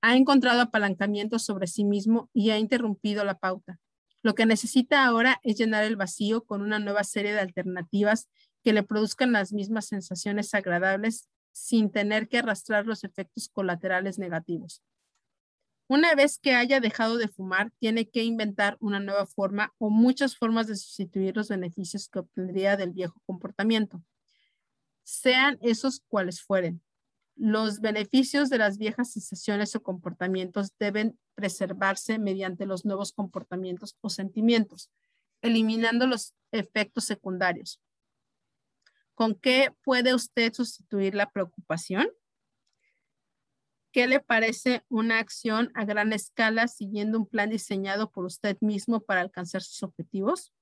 Ha encontrado apalancamiento sobre sí mismo y ha interrumpido la pauta. Lo que necesita ahora es llenar el vacío con una nueva serie de alternativas que le produzcan las mismas sensaciones agradables sin tener que arrastrar los efectos colaterales negativos. Una vez que haya dejado de fumar, tiene que inventar una nueva forma o muchas formas de sustituir los beneficios que obtendría del viejo comportamiento, sean esos cuales fueren. Los beneficios de las viejas sensaciones o comportamientos deben preservarse mediante los nuevos comportamientos o sentimientos, eliminando los efectos secundarios. ¿Con qué puede usted sustituir la preocupación? ¿Qué le parece una acción a gran escala siguiendo un plan diseñado por usted mismo para alcanzar sus objetivos?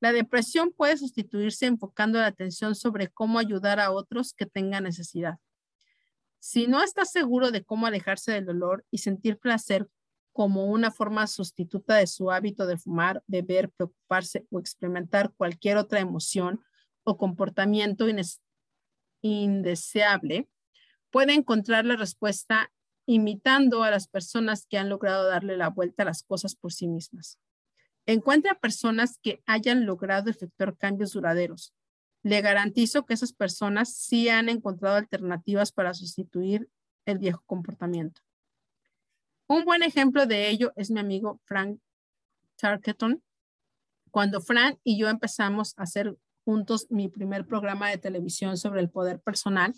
La depresión puede sustituirse enfocando la atención sobre cómo ayudar a otros que tengan necesidad. Si no está seguro de cómo alejarse del dolor y sentir placer como una forma sustituta de su hábito de fumar, beber, preocuparse o experimentar cualquier otra emoción o comportamiento indeseable, puede encontrar la respuesta imitando a las personas que han logrado darle la vuelta a las cosas por sí mismas. Encuentra personas que hayan logrado efectuar cambios duraderos. Le garantizo que esas personas sí han encontrado alternativas para sustituir el viejo comportamiento. Un buen ejemplo de ello es mi amigo Frank Tarketon. Cuando Frank y yo empezamos a hacer juntos mi primer programa de televisión sobre el poder personal,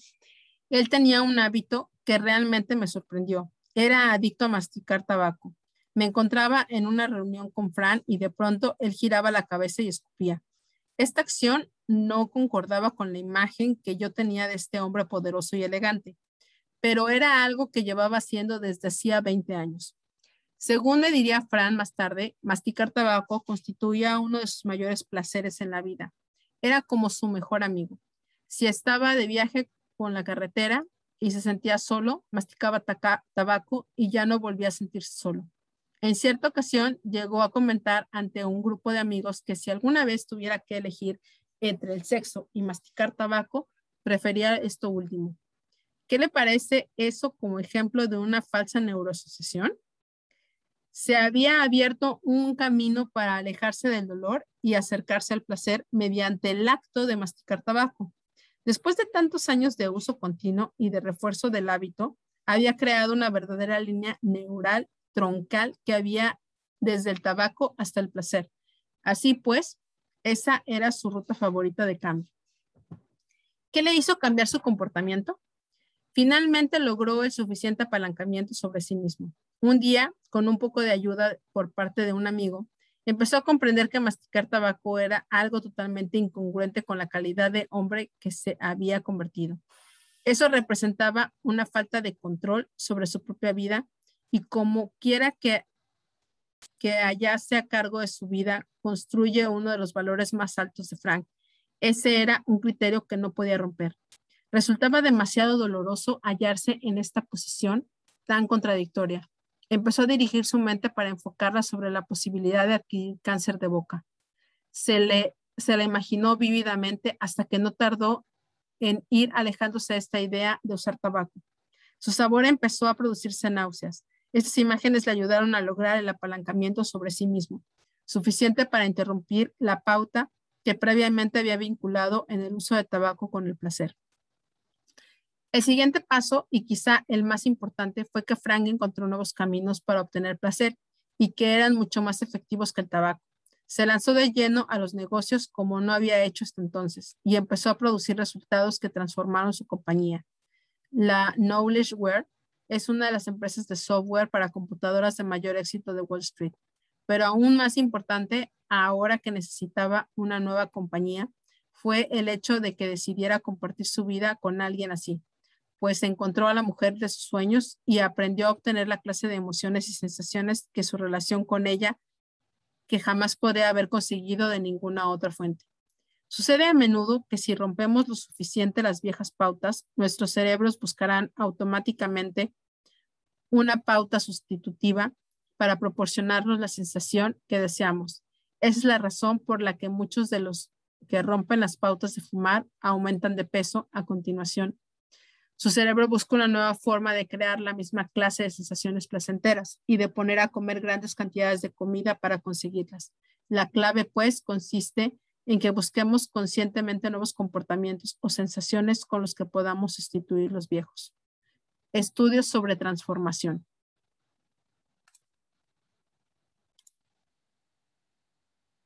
él tenía un hábito que realmente me sorprendió. Era adicto a masticar tabaco. Me encontraba en una reunión con Fran y de pronto él giraba la cabeza y escupía. Esta acción no concordaba con la imagen que yo tenía de este hombre poderoso y elegante, pero era algo que llevaba haciendo desde hacía 20 años. Según me diría Fran más tarde, masticar tabaco constituía uno de sus mayores placeres en la vida. Era como su mejor amigo. Si estaba de viaje con la carretera y se sentía solo, masticaba tabaco y ya no volvía a sentirse solo. En cierta ocasión llegó a comentar ante un grupo de amigos que si alguna vez tuviera que elegir entre el sexo y masticar tabaco, prefería esto último. ¿Qué le parece eso como ejemplo de una falsa neuroasociación? Se había abierto un camino para alejarse del dolor y acercarse al placer mediante el acto de masticar tabaco. Después de tantos años de uso continuo y de refuerzo del hábito, había creado una verdadera línea neural troncal que había desde el tabaco hasta el placer. Así pues, esa era su ruta favorita de cambio. ¿Qué le hizo cambiar su comportamiento? Finalmente logró el suficiente apalancamiento sobre sí mismo. Un día, con un poco de ayuda por parte de un amigo, empezó a comprender que masticar tabaco era algo totalmente incongruente con la calidad de hombre que se había convertido. Eso representaba una falta de control sobre su propia vida y como quiera que, que hallase a cargo de su vida, construye uno de los valores más altos de Frank. Ese era un criterio que no podía romper. Resultaba demasiado doloroso hallarse en esta posición tan contradictoria empezó a dirigir su mente para enfocarla sobre la posibilidad de adquirir cáncer de boca. Se le, se la imaginó vívidamente hasta que no tardó en ir alejándose de esta idea de usar tabaco. Su sabor empezó a producirse náuseas. Estas imágenes le ayudaron a lograr el apalancamiento sobre sí mismo, suficiente para interrumpir la pauta que previamente había vinculado en el uso de tabaco con el placer. El siguiente paso, y quizá el más importante, fue que Frank encontró nuevos caminos para obtener placer y que eran mucho más efectivos que el tabaco. Se lanzó de lleno a los negocios como no había hecho hasta entonces y empezó a producir resultados que transformaron su compañía. La Knowledgeware es una de las empresas de software para computadoras de mayor éxito de Wall Street. Pero aún más importante, ahora que necesitaba una nueva compañía, fue el hecho de que decidiera compartir su vida con alguien así, pues encontró a la mujer de sus sueños y aprendió a obtener la clase de emociones y sensaciones que su relación con ella que jamás podría haber conseguido de ninguna otra fuente. Sucede a menudo que si rompemos lo suficiente las viejas pautas, nuestros cerebros buscarán automáticamente una pauta sustitutiva para proporcionarnos la sensación que deseamos. Esa es la razón por la que muchos de los que rompen las pautas de fumar aumentan de peso a continuación. Su cerebro busca una nueva forma de crear la misma clase de sensaciones placenteras y de poner a comer grandes cantidades de comida para conseguirlas. La clave, pues, consiste en que busquemos conscientemente nuevos comportamientos o sensaciones con los que podamos sustituir los viejos. Estudios sobre transformación.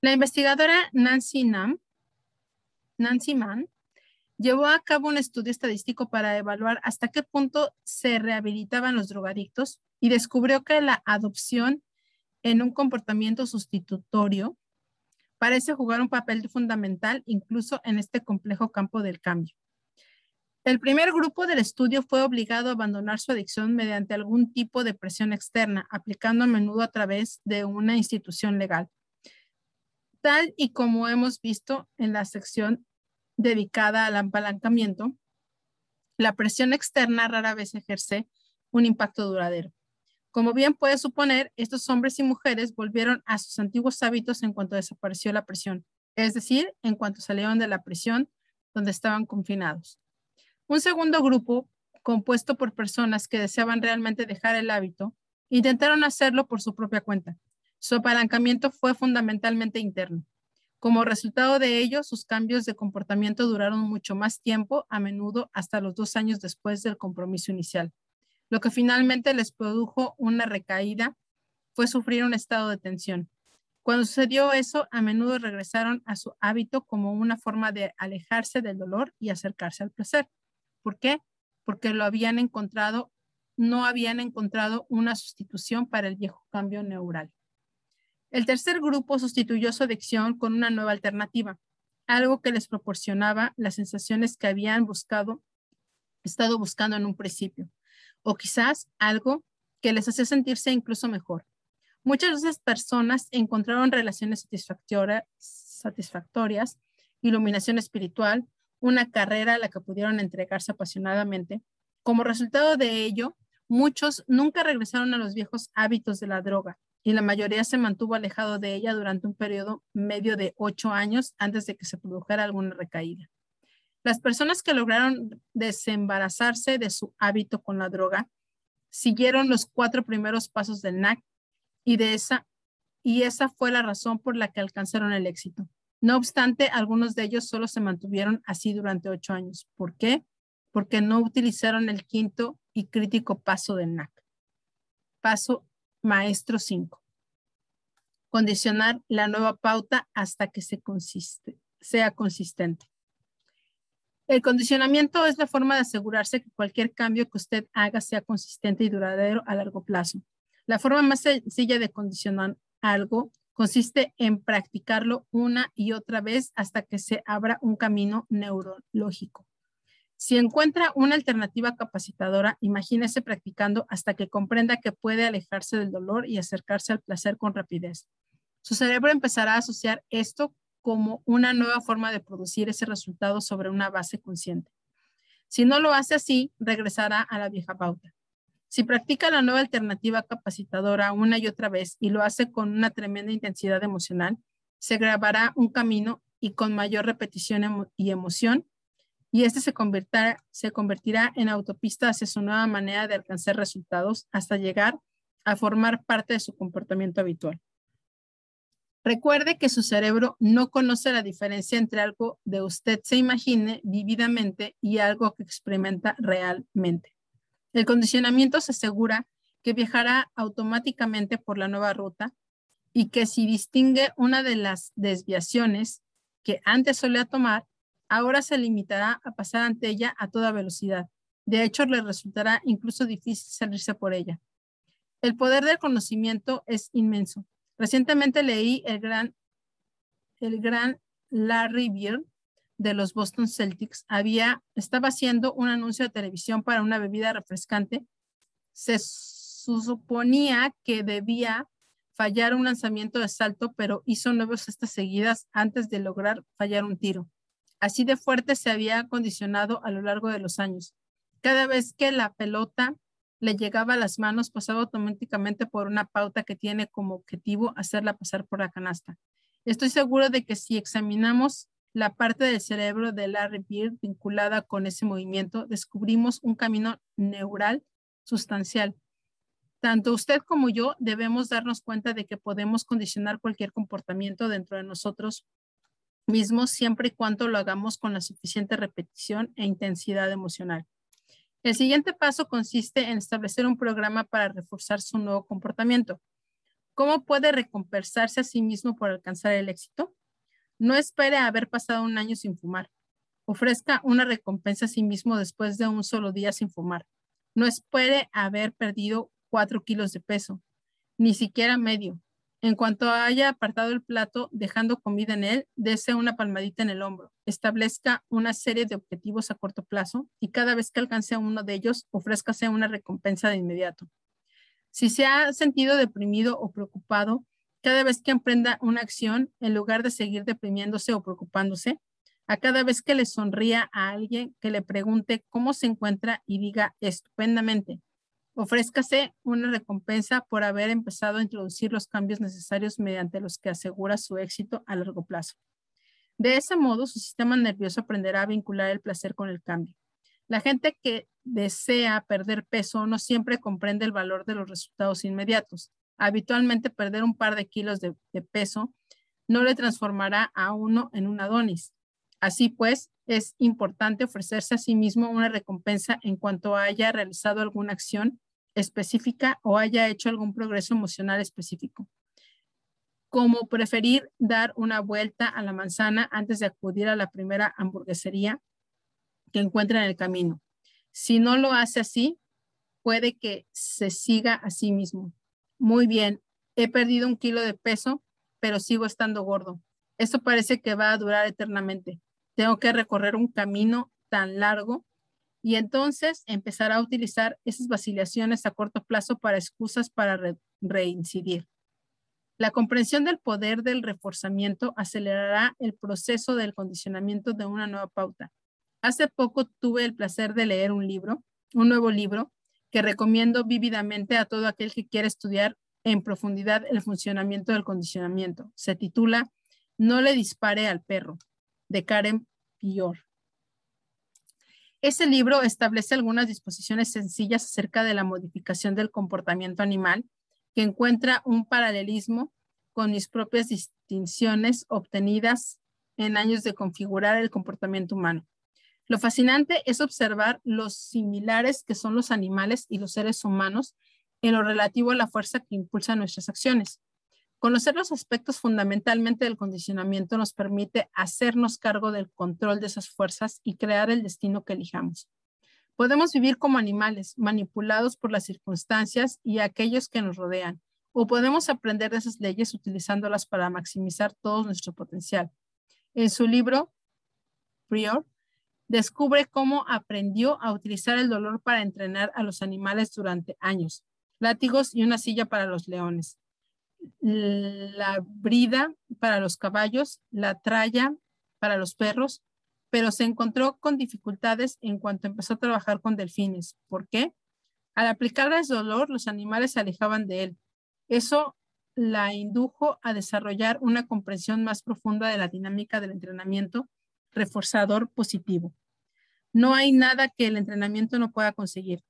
La investigadora Nancy Nam, Nancy Mann, llevó a cabo un estudio estadístico para evaluar hasta qué punto se rehabilitaban los drogadictos y descubrió que la adopción en un comportamiento sustitutorio parece jugar un papel fundamental incluso en este complejo campo del cambio. El primer grupo del estudio fue obligado a abandonar su adicción mediante algún tipo de presión externa, aplicando a menudo a través de una institución legal. Tal y como hemos visto en la sección dedicada al apalancamiento, la presión externa rara vez ejerce un impacto duradero. Como bien puede suponer, estos hombres y mujeres volvieron a sus antiguos hábitos en cuanto desapareció la presión, es decir, en cuanto salieron de la prisión donde estaban confinados. Un segundo grupo, compuesto por personas que deseaban realmente dejar el hábito, intentaron hacerlo por su propia cuenta. Su apalancamiento fue fundamentalmente interno. Como resultado de ello, sus cambios de comportamiento duraron mucho más tiempo, a menudo hasta los dos años después del compromiso inicial. Lo que finalmente les produjo una recaída fue sufrir un estado de tensión. Cuando sucedió eso, a menudo regresaron a su hábito como una forma de alejarse del dolor y acercarse al placer. ¿Por qué? Porque lo habían encontrado, no habían encontrado una sustitución para el viejo cambio neural. El tercer grupo sustituyó su adicción con una nueva alternativa, algo que les proporcionaba las sensaciones que habían buscado, estado buscando en un principio o quizás algo que les hacía sentirse incluso mejor. Muchas de esas personas encontraron relaciones satisfactorias, iluminación espiritual, una carrera a la que pudieron entregarse apasionadamente. Como resultado de ello, muchos nunca regresaron a los viejos hábitos de la droga y la mayoría se mantuvo alejado de ella durante un periodo medio de ocho años antes de que se produjera alguna recaída. Las personas que lograron desembarazarse de su hábito con la droga siguieron los cuatro primeros pasos del NAC y de esa y esa fue la razón por la que alcanzaron el éxito. No obstante, algunos de ellos solo se mantuvieron así durante ocho años. ¿Por qué? Porque no utilizaron el quinto y crítico paso del NAC. Paso maestro 5. Condicionar la nueva pauta hasta que se consiste, sea consistente. El condicionamiento es la forma de asegurarse que cualquier cambio que usted haga sea consistente y duradero a largo plazo. La forma más sencilla de condicionar algo consiste en practicarlo una y otra vez hasta que se abra un camino neurológico. Si encuentra una alternativa capacitadora, imagínese practicando hasta que comprenda que puede alejarse del dolor y acercarse al placer con rapidez. Su cerebro empezará a asociar esto como una nueva forma de producir ese resultado sobre una base consciente. Si no lo hace así, regresará a la vieja pauta. Si practica la nueva alternativa capacitadora una y otra vez y lo hace con una tremenda intensidad emocional, se grabará un camino y con mayor repetición y emoción, y este se convertirá, se convertirá en autopista hacia su nueva manera de alcanzar resultados hasta llegar a formar parte de su comportamiento habitual. Recuerde que su cerebro no conoce la diferencia entre algo de usted se imagine vividamente y algo que experimenta realmente. El condicionamiento se asegura que viajará automáticamente por la nueva ruta y que si distingue una de las desviaciones que antes solía tomar, ahora se limitará a pasar ante ella a toda velocidad. De hecho, le resultará incluso difícil salirse por ella. El poder del conocimiento es inmenso Recientemente leí el gran, el gran Larry Bird de los Boston Celtics había, estaba haciendo un anuncio de televisión para una bebida refrescante. Se suponía que debía fallar un lanzamiento de salto, pero hizo nueve cestas seguidas antes de lograr fallar un tiro. Así de fuerte se había condicionado a lo largo de los años. Cada vez que la pelota le llegaba a las manos, pasaba automáticamente por una pauta que tiene como objetivo hacerla pasar por la canasta. Estoy seguro de que si examinamos la parte del cerebro de Larry Bird vinculada con ese movimiento, descubrimos un camino neural sustancial. Tanto usted como yo debemos darnos cuenta de que podemos condicionar cualquier comportamiento dentro de nosotros mismos siempre y cuando lo hagamos con la suficiente repetición e intensidad emocional. El siguiente paso consiste en establecer un programa para reforzar su nuevo comportamiento. ¿Cómo puede recompensarse a sí mismo por alcanzar el éxito? No espere haber pasado un año sin fumar. Ofrezca una recompensa a sí mismo después de un solo día sin fumar. No espere haber perdido cuatro kilos de peso, ni siquiera medio. En cuanto haya apartado el plato, dejando comida en él, dese una palmadita en el hombro. Establezca una serie de objetivos a corto plazo y cada vez que alcance uno de ellos, ofrézcase una recompensa de inmediato. Si se ha sentido deprimido o preocupado, cada vez que emprenda una acción, en lugar de seguir deprimiéndose o preocupándose, a cada vez que le sonría a alguien que le pregunte cómo se encuentra y diga estupendamente, ofrézcase una recompensa por haber empezado a introducir los cambios necesarios mediante los que asegura su éxito a largo plazo. De ese modo, su sistema nervioso aprenderá a vincular el placer con el cambio. La gente que desea perder peso no siempre comprende el valor de los resultados inmediatos habitualmente perder un par de kilos de, peso no le transformará a uno en un Adonis. Así pues, es importante ofrecerse a sí mismo una recompensa en cuanto haya realizado alguna acción específica o haya hecho algún progreso emocional específico. Como preferir dar una vuelta a la manzana antes de acudir a la primera hamburguesería que encuentre en el camino. Si no lo hace así, puede que se siga a sí mismo muy bien, he perdido un kilo de peso, pero sigo estando gordo. Esto parece que va a durar eternamente. Tengo que recorrer un camino tan largo y entonces empezar a utilizar esas vacilaciones a corto plazo para excusas para reincidir. La comprensión del poder del reforzamiento acelerará el proceso del condicionamiento de una nueva pauta. Hace poco tuve el placer de leer un libro, un nuevo libro, que recomiendo vívidamente a todo aquel que quiera estudiar en profundidad el funcionamiento del condicionamiento. Se titula No le dispare al perro, de Karen Pior. Ese libro establece algunas disposiciones sencillas acerca de la modificación del comportamiento animal, que encuentra un paralelismo con mis propias distinciones obtenidas en años de configurar el comportamiento humano. Lo fascinante es observar los similares que son los animales y los seres humanos en lo relativo a la fuerza que impulsa nuestras acciones. Conocer los aspectos fundamentalmente del condicionamiento nos permite hacernos cargo del control de esas fuerzas y crear el destino que elijamos. Podemos vivir como animales, manipulados por las circunstancias y aquellos que nos rodean, o podemos aprender de esas leyes utilizándolas para maximizar todo nuestro potencial. En su libro, Prior, descubre cómo aprendió a utilizar el dolor para entrenar a los animales durante años, látigos y una silla para los leones, la brida para los caballos, la tralla para los perros, pero se encontró con dificultades en cuanto empezó a trabajar con delfines. ¿Por qué? Al aplicarles dolor, los animales se alejaban de él. Eso la indujo a desarrollar una comprensión más profunda de la dinámica del entrenamiento reforzador positivo. No hay nada que el entrenamiento no pueda conseguir.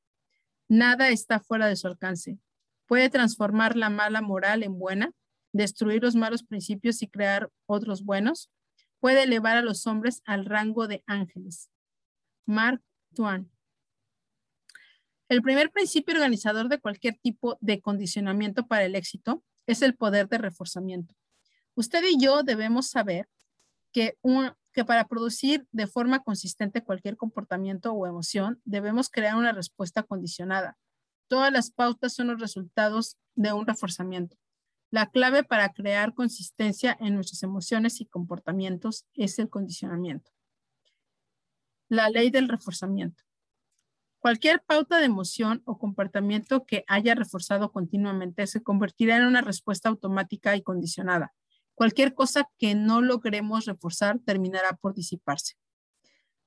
Nada está fuera de su alcance. Puede transformar la mala moral en buena, destruir los malos principios y crear otros buenos. Puede elevar a los hombres al rango de ángeles. Mark Twain. El primer principio organizador de cualquier tipo de condicionamiento para el éxito es el poder de reforzamiento. Usted y yo debemos saber que para producir de forma consistente cualquier comportamiento o emoción, debemos crear una respuesta condicionada. Todas las pautas son los resultados de un reforzamiento. La clave para crear consistencia en nuestras emociones y comportamientos es el condicionamiento. La ley del reforzamiento. Cualquier pauta de emoción o comportamiento que haya reforzado continuamente se convertirá en una respuesta automática y condicionada. Cualquier cosa que no logremos reforzar terminará por disiparse.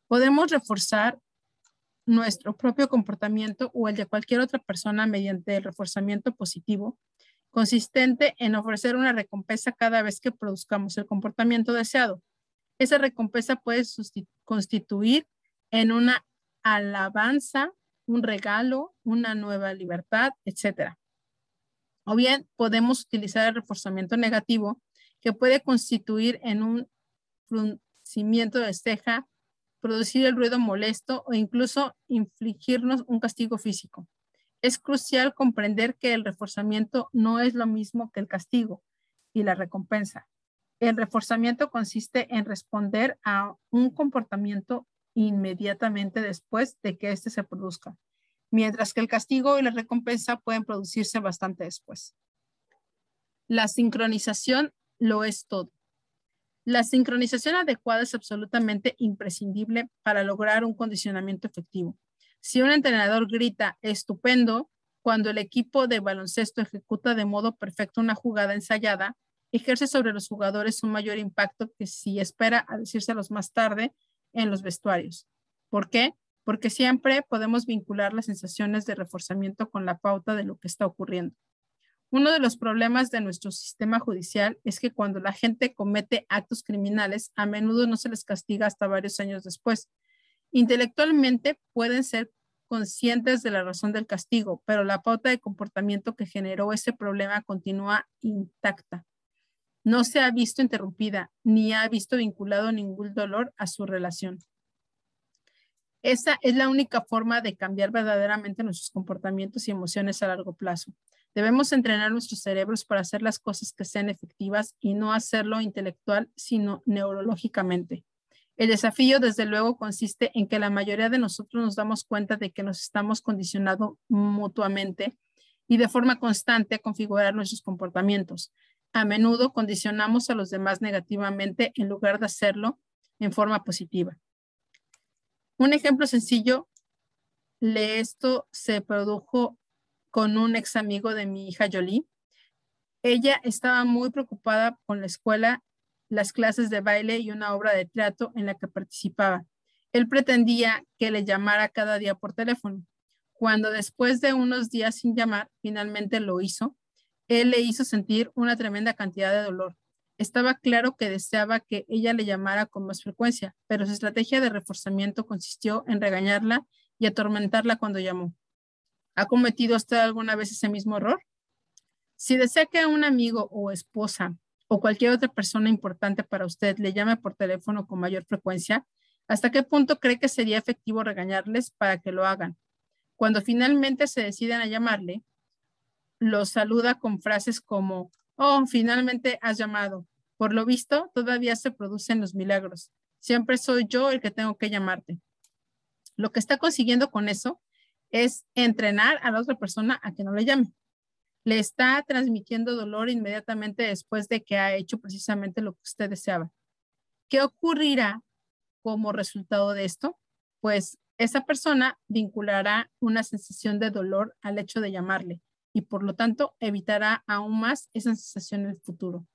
Podemos reforzar nuestro propio comportamiento o el de cualquier otra persona mediante el reforzamiento positivo, consistente en ofrecer una recompensa cada vez que produzcamos el comportamiento deseado. Esa recompensa puede constituir en una alabanza, un regalo, una nueva libertad, etc. O bien podemos utilizar el reforzamiento negativo que puede constituir en un fruncimiento de ceja, producir el ruido molesto o incluso infligirnos un castigo físico. Es crucial comprender que el reforzamiento no es lo mismo que el castigo y la recompensa. El reforzamiento consiste en responder a un comportamiento inmediatamente después de que éste se produzca, mientras que el castigo y la recompensa pueden producirse bastante después. La sincronización lo es todo. La sincronización adecuada es absolutamente imprescindible para lograr un condicionamiento efectivo. Si un entrenador grita estupendo cuando el equipo de baloncesto ejecuta de modo perfecto una jugada ensayada, ejerce sobre los jugadores un mayor impacto que si espera a decírselos más tarde en los vestuarios. ¿Por qué? Porque siempre podemos vincular las sensaciones de reforzamiento con la pauta de lo que está ocurriendo. Uno de los problemas de nuestro sistema judicial es que cuando la gente comete actos criminales, a menudo no se les castiga hasta varios años después. Intelectualmente pueden ser conscientes de la razón del castigo, pero la pauta de comportamiento que generó ese problema continúa intacta. No se ha visto interrumpida ni ha visto vinculado ningún dolor a su relación. Esa es la única forma de cambiar verdaderamente nuestros comportamientos y emociones a largo plazo. Debemos entrenar nuestros cerebros para hacer las cosas que sean efectivas y no hacerlo intelectual, sino neurológicamente. El desafío, desde luego, consiste en que la mayoría de nosotros nos damos cuenta de que nos estamos condicionando mutuamente y de forma constante a configurar nuestros comportamientos. A menudo condicionamos a los demás negativamente en lugar de hacerlo en forma positiva. Un ejemplo sencillo de esto se produjo con un ex amigo de mi hija Jolie. Ella estaba muy preocupada con la escuela, las clases de baile y una obra de teatro en la que participaba. Él pretendía que le llamara cada día por teléfono. Cuando después de unos días sin llamar, finalmente lo hizo, él le hizo sentir una tremenda cantidad de dolor. Estaba claro que deseaba que ella le llamara con más frecuencia, pero su estrategia de reforzamiento consistió en regañarla y atormentarla cuando llamó. ¿Ha cometido usted alguna vez ese mismo error? Si desea que un amigo o esposa o cualquier otra persona importante para usted le llame por teléfono con mayor frecuencia, ¿hasta qué punto cree que sería efectivo regañarles para que lo hagan? Cuando finalmente se deciden a llamarle, los saluda con frases como, oh, finalmente has llamado. Por lo visto, todavía se producen los milagros. Siempre soy yo el que tengo que llamarte. Lo que está consiguiendo con eso es entrenar a la otra persona a que no le llame. Le está transmitiendo dolor inmediatamente después de que ha hecho precisamente lo que usted deseaba. ¿Qué ocurrirá como resultado de esto? Pues esa persona vinculará una sensación de dolor al hecho de llamarle y por lo tanto evitará aún más esa sensación en el futuro.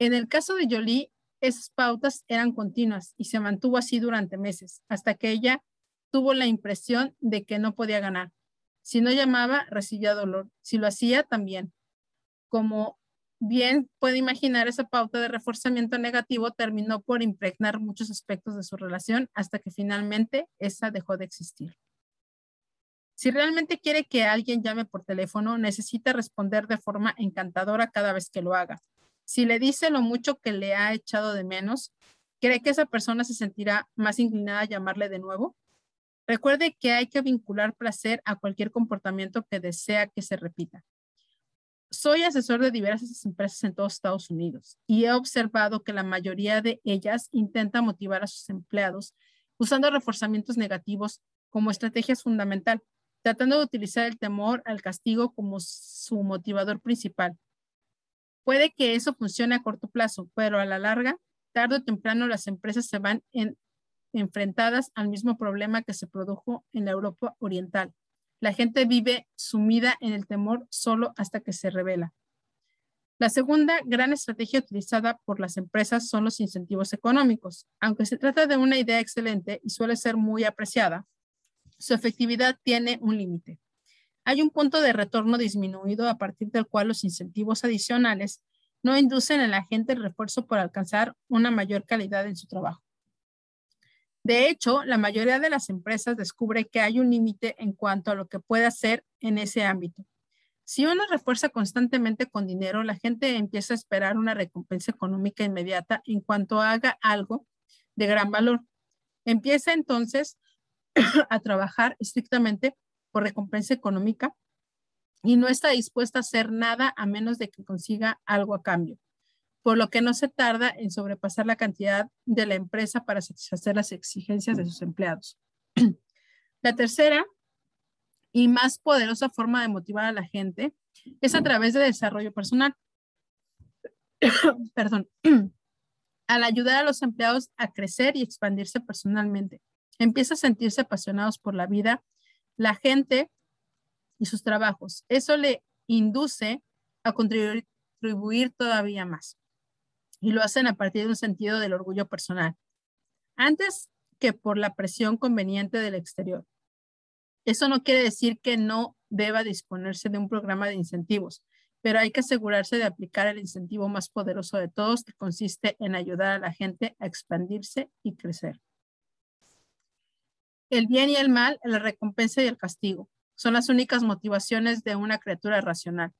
En el caso de Jolie, esas pautas eran continuas y se mantuvo así durante meses, hasta que ella tuvo la impresión de que no podía ganar. Si no llamaba, recibía dolor. Si lo hacía, también. Como bien puede imaginar, esa pauta de reforzamiento negativo terminó por impregnar muchos aspectos de su relación hasta que finalmente esa dejó de existir. Si realmente quiere que alguien llame por teléfono, necesita responder de forma encantadora cada vez que lo haga. Si le dice lo mucho que le ha echado de menos, ¿cree que esa persona se sentirá más inclinada a llamarle de nuevo? Recuerde que hay que vincular placer a cualquier comportamiento que desea que se repita. Soy asesor de diversas empresas en todos Estados Unidos y he observado que la mayoría de ellas intenta motivar a sus empleados usando reforzamientos negativos como estrategia fundamental, tratando de utilizar el temor al castigo como su motivador principal. Puede que eso funcione a corto plazo, pero a la larga, tarde o temprano las empresas se van en enfrentadas al mismo problema que se produjo en la Europa Oriental. La gente vive sumida en el temor solo hasta que se revela. La segunda gran estrategia utilizada por las empresas son los incentivos económicos. Aunque se trata de una idea excelente y suele ser muy apreciada, su efectividad tiene un límite. Hay un punto de retorno disminuido a partir del cual los incentivos adicionales no inducen a la gente el refuerzo por alcanzar una mayor calidad en su trabajo. De hecho, la mayoría de las empresas descubre que hay un límite en cuanto a lo que puede hacer en ese ámbito. Si uno refuerza constantemente con dinero, la gente empieza a esperar una recompensa económica inmediata en cuanto haga algo de gran valor. Empieza entonces a trabajar estrictamente por recompensa económica y no está dispuesta a hacer nada a menos de que consiga algo a cambio, por lo que no se tarda en sobrepasar la cantidad de la empresa para satisfacer las exigencias de sus empleados. La tercera y más poderosa forma de motivar a la gente es a través de desarrollo personal. Perdón. Al ayudar a los empleados a crecer y expandirse personalmente, empieza a sentirse apasionados por la vida, la gente y sus trabajos. Eso le induce a contribuir, todavía más. Y lo hacen a partir de un sentido del orgullo personal, antes que por la presión conveniente del exterior. Eso no quiere decir que no deba disponerse de un programa de incentivos, pero hay que asegurarse de aplicar el incentivo más poderoso de todos, que consiste en ayudar a la gente a expandirse y crecer. El bien y el mal, la recompensa y el castigo son las únicas motivaciones de una criatura racional.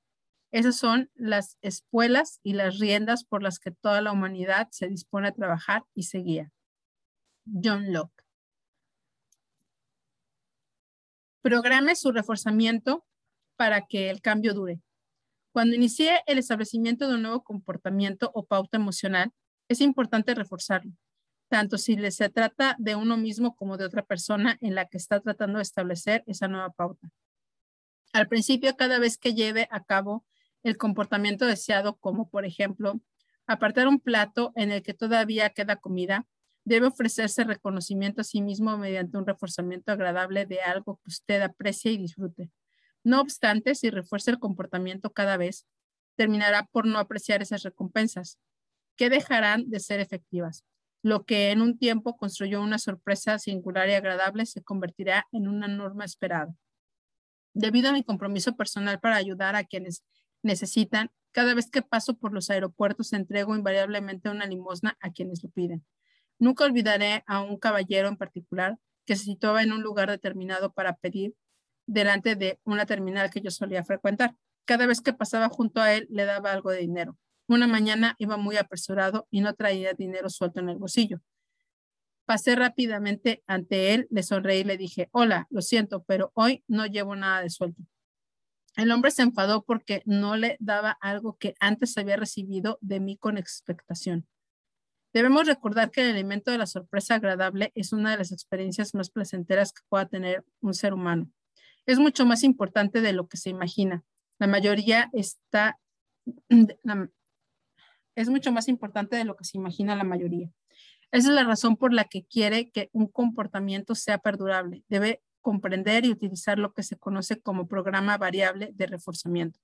Esas son las espuelas y las riendas por las que toda la humanidad se dispone a trabajar y se guía. John Locke. Programe su reforzamiento para que el cambio dure. Cuando inicie el establecimiento de un nuevo comportamiento o pauta emocional, es importante reforzarlo tanto si se trata de uno mismo como de otra persona en la que está tratando de establecer esa nueva pauta. Al principio, cada vez que lleve a cabo el comportamiento deseado, como por ejemplo, apartar un plato en el que todavía queda comida, debe ofrecerse reconocimiento a sí mismo mediante un reforzamiento agradable de algo que usted aprecie y disfrute. No obstante, si refuerza el comportamiento cada vez, terminará por no apreciar esas recompensas, que dejarán de ser efectivas. Lo que en un tiempo construyó una sorpresa singular y agradable se convertirá en una norma esperada. Debido a mi compromiso personal para ayudar a quienes necesitan, cada vez que paso por los aeropuertos entrego invariablemente una limosna a quienes lo piden. Nunca olvidaré a un caballero en particular que se situaba en un lugar determinado para pedir delante de una terminal que yo solía frecuentar. Cada vez que pasaba junto a él le daba algo de dinero. Una mañana iba muy apresurado y no traía dinero suelto en el bolsillo. Pasé rápidamente ante él, le sonreí y le dije, hola, lo siento, pero hoy no llevo nada de suelto. El hombre se enfadó porque no le daba algo que antes había recibido de mí con expectación. Debemos recordar que el elemento de la sorpresa agradable es una de las experiencias más placenteras que pueda tener un ser humano. Es mucho más importante de lo que se imagina. La mayoría está, es mucho más importante de lo que se imagina la mayoría. Esa es la razón por la que quiere que un comportamiento sea perdurable. Debe comprender y utilizar lo que se conoce como programa variable de reforzamiento.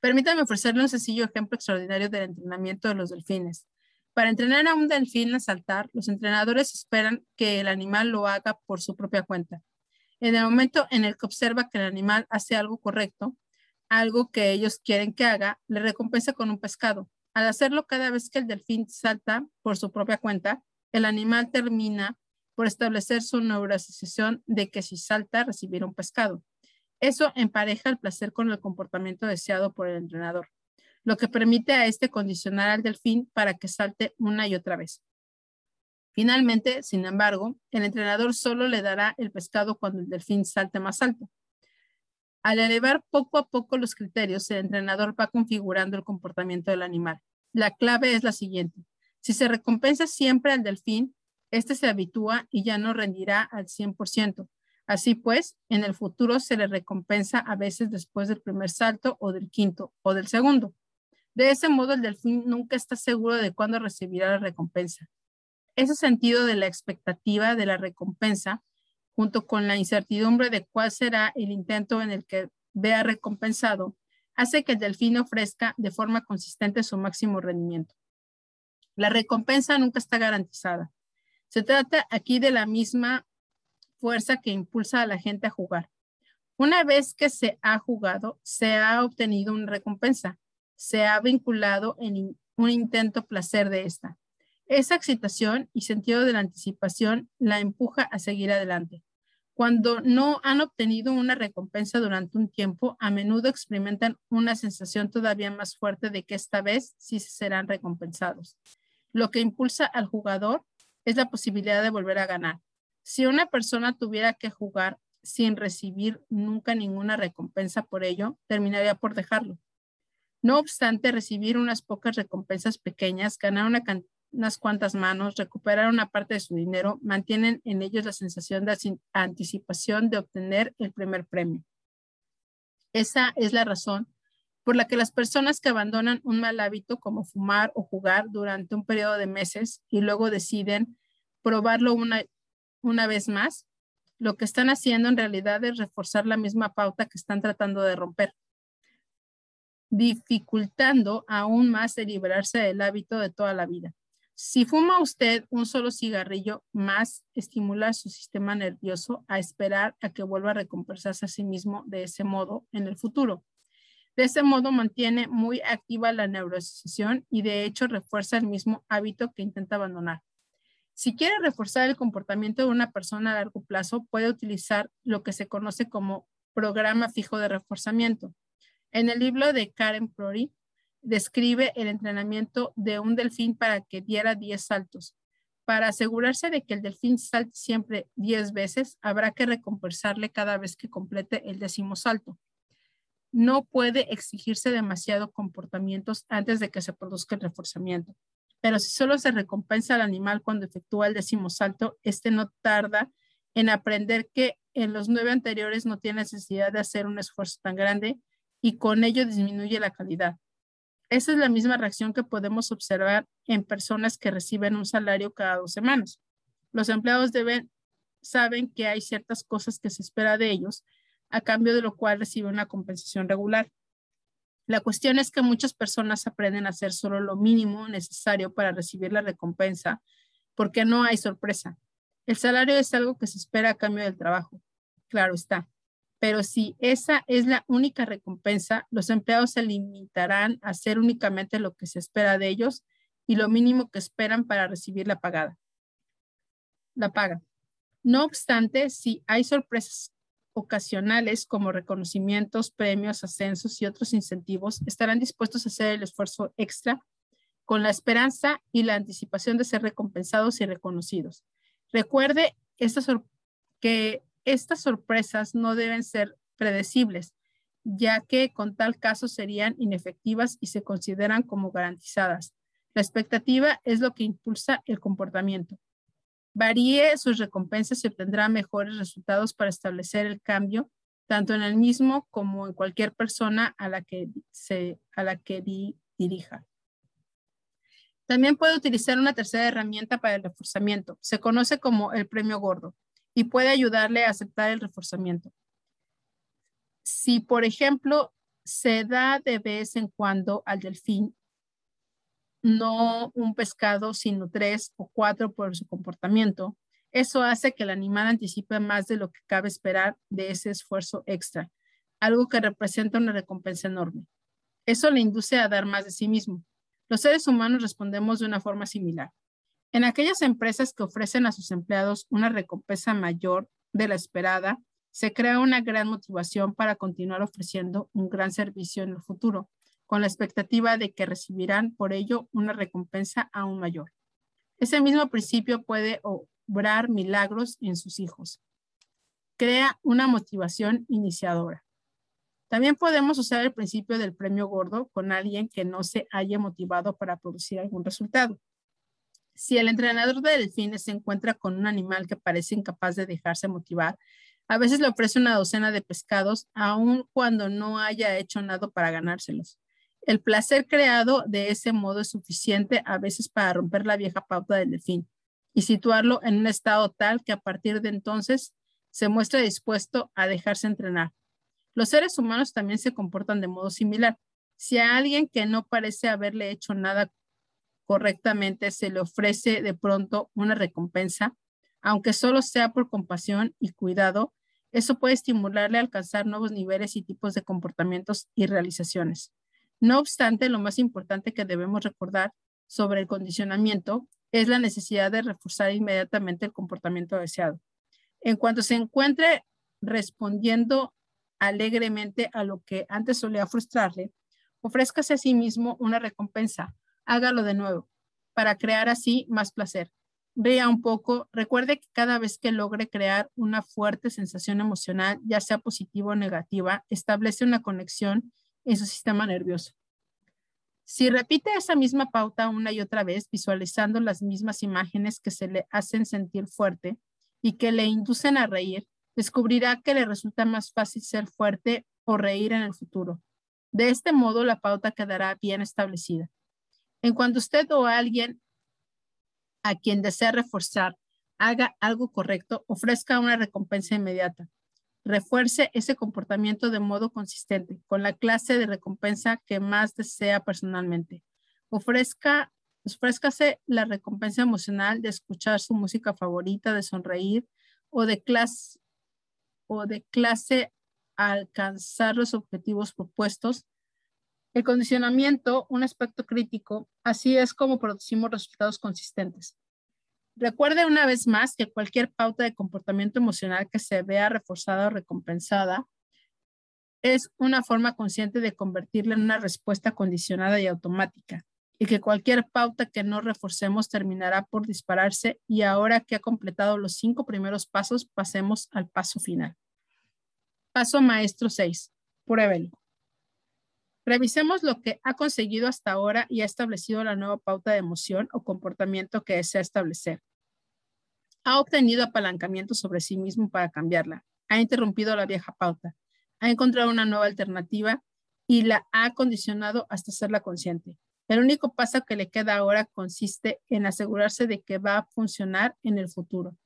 Permítame ofrecerle un sencillo ejemplo extraordinario del entrenamiento de los delfines. Para entrenar a un delfín a saltar, los entrenadores esperan que el animal lo haga por su propia cuenta. En el momento en el que observa que el animal hace algo correcto, algo que ellos quieren que haga, le recompensa con un pescado. Al hacerlo cada vez que el delfín salta por su propia cuenta, el animal termina por establecer su neuroasociación de que si salta recibirá un pescado. Eso empareja el placer con el comportamiento deseado por el entrenador, lo que permite a este condicionar al delfín para que salte una y otra vez. Finalmente, sin embargo, el entrenador solo le dará el pescado cuando el delfín salte más alto. Al elevar poco a poco los criterios, el entrenador va configurando el comportamiento del animal. La clave es la siguiente. Si se recompensa siempre al delfín, este se habitúa y ya no rendirá al 100%. Así pues, en el futuro se le recompensa a veces después del primer salto o del quinto o del segundo. De ese modo, el delfín nunca está seguro de cuándo recibirá la recompensa. Ese sentido de la expectativa de la recompensa, junto con la incertidumbre de cuál será el intento en el que vea recompensado, hace que el delfín ofrezca de forma consistente su máximo rendimiento. La recompensa nunca está garantizada. Se trata aquí de la misma fuerza que impulsa a la gente a jugar. Una vez que se ha jugado, se ha obtenido una recompensa, se ha vinculado en un intento placer de esta. Esa excitación y sentido de la anticipación la empuja a seguir adelante. Cuando no han obtenido una recompensa durante un tiempo, a menudo experimentan una sensación todavía más fuerte de que esta vez sí serán recompensados. Lo que impulsa al jugador es la posibilidad de volver a ganar. Si una persona tuviera que jugar sin recibir nunca ninguna recompensa por ello, terminaría por dejarlo. No obstante, recibir unas pocas recompensas pequeñas, ganar unas cuantas manos, recuperar una parte de su dinero, mantienen en ellos la sensación de anticipación de obtener el primer premio. Esa es la razón por la que las personas que abandonan un mal hábito como fumar o jugar durante un periodo de meses y luego deciden probarlo una, una vez más, lo que están haciendo en realidad es reforzar la misma pauta que están tratando de romper, dificultando aún más el liberarse del hábito de toda la vida. Si fuma usted un solo cigarrillo más, estimula su sistema nervioso a esperar a que vuelva a recompensarse a sí mismo de ese modo en el futuro. De ese modo mantiene muy activa la neuroasociación y de hecho refuerza el mismo hábito que intenta abandonar. Si quiere reforzar el comportamiento de una persona a largo plazo, puede utilizar lo que se conoce como programa fijo de reforzamiento. En el libro de Karen Prory, describe el entrenamiento de un delfín para que diera 10 saltos. Para asegurarse de que el delfín salte siempre 10 veces, habrá que recompensarle cada vez que complete el décimo salto no puede exigirse demasiado comportamientos antes de que se produzca el reforzamiento. Pero si solo se recompensa al animal cuando efectúa el décimo salto, este no tarda en aprender que en los nueve anteriores no tiene necesidad de hacer un esfuerzo tan grande y con ello disminuye la calidad. Esa es la misma reacción que podemos observar en personas que reciben un salario cada dos semanas. Los empleados deben, saben que hay ciertas cosas que se espera de ellos a cambio de lo cual recibe una compensación regular. La cuestión es que muchas personas aprenden a hacer solo lo mínimo necesario para recibir la recompensa porque no hay sorpresa. El salario es algo que se espera a cambio del trabajo, claro está. Pero si esa es la única recompensa, los empleados se limitarán a hacer únicamente lo que se espera de ellos y lo mínimo que esperan para recibir la pagada. La paga. No obstante, si hay sorpresas ocasionales como reconocimientos, premios, ascensos y otros incentivos estarán dispuestos a hacer el esfuerzo extra con la esperanza y la anticipación de ser recompensados y reconocidos. Recuerde que estas sorpresas no deben ser predecibles, ya que con tal caso serían inefectivas y se consideran como garantizadas. La expectativa es lo que impulsa el comportamiento varíe sus recompensas y obtendrá mejores resultados para establecer el cambio, tanto en el mismo como en cualquier persona a la que, se, a la que dirija. También puede utilizar una tercera herramienta para el reforzamiento. Se conoce como el premio gordo y puede ayudarle a aceptar el reforzamiento. Si, por ejemplo, se da de vez en cuando al delfín no un pescado, sino tres o cuatro por su comportamiento. Eso hace que el animal anticipe más de lo que cabe esperar de ese esfuerzo extra, algo que representa una recompensa enorme. Eso le induce a dar más de sí mismo. Los seres humanos respondemos de una forma similar. En aquellas empresas que ofrecen a sus empleados una recompensa mayor de la esperada, se crea una gran motivación para continuar ofreciendo un gran servicio en el futuro con la expectativa de que recibirán por ello una recompensa aún mayor. Ese mismo principio puede obrar milagros en sus hijos. Crea una motivación iniciadora. También podemos usar el principio del premio gordo con alguien que no se haya motivado para producir algún resultado. Si el entrenador de delfines se encuentra con un animal que parece incapaz de dejarse motivar, a veces le ofrece una docena de pescados, aun cuando no haya hecho nada para ganárselos. El placer creado de ese modo es suficiente a veces para romper la vieja pauta del delfín. y situarlo en un estado tal que a partir de entonces se muestre dispuesto a dejarse entrenar. Los seres humanos también se comportan de modo similar. Si a alguien que no parece haberle hecho nada correctamente se le ofrece de pronto una recompensa, aunque solo sea por compasión y cuidado, eso puede estimularle a alcanzar nuevos niveles y tipos de comportamientos y realizaciones. No obstante, lo más importante que debemos recordar sobre el condicionamiento es la necesidad de reforzar inmediatamente el comportamiento deseado. En cuanto se encuentre respondiendo alegremente a lo que antes solía frustrarle, ofrézcase a sí mismo una recompensa, hágalo de nuevo, para crear así más placer. Vea un poco, recuerde que cada vez que logre crear una fuerte sensación emocional, ya sea positiva o negativa, establece una conexión en su sistema nervioso. Si repite esa misma pauta una y otra vez, visualizando las mismas imágenes que se le hacen sentir fuerte y que le inducen a reír, descubrirá que le resulta más fácil ser fuerte o reír en el futuro. De este modo, la pauta quedará bien establecida. En cuanto usted o alguien a quien desea reforzar haga algo correcto, ofrezca una recompensa inmediata. Refuerce ese comportamiento de modo consistente, con la clase de recompensa que más desea personalmente. Ofrezca, ofrézcase la recompensa emocional de escuchar su música favorita, de sonreír o de clase, o de clase alcanzar los objetivos propuestos. El condicionamiento, un aspecto crítico, así es como producimos resultados consistentes. Recuerde una vez más que cualquier pauta de comportamiento emocional que se vea reforzada o recompensada es una forma consciente de convertirla en una respuesta condicionada y automática y que cualquier pauta que no reforcemos terminará por dispararse y ahora que ha completado los cinco primeros pasos, pasemos al paso final. Paso maestro 6. Pruébelo. Revisemos lo que ha conseguido hasta ahora y ha establecido la nueva pauta de emoción o comportamiento que desea establecer. Ha obtenido apalancamiento sobre sí mismo para cambiarla. Ha interrumpido la vieja pauta. Ha encontrado una nueva alternativa y la ha condicionado hasta hacerla consciente. El único paso que le queda ahora consiste en asegurarse de que va a funcionar en el futuro.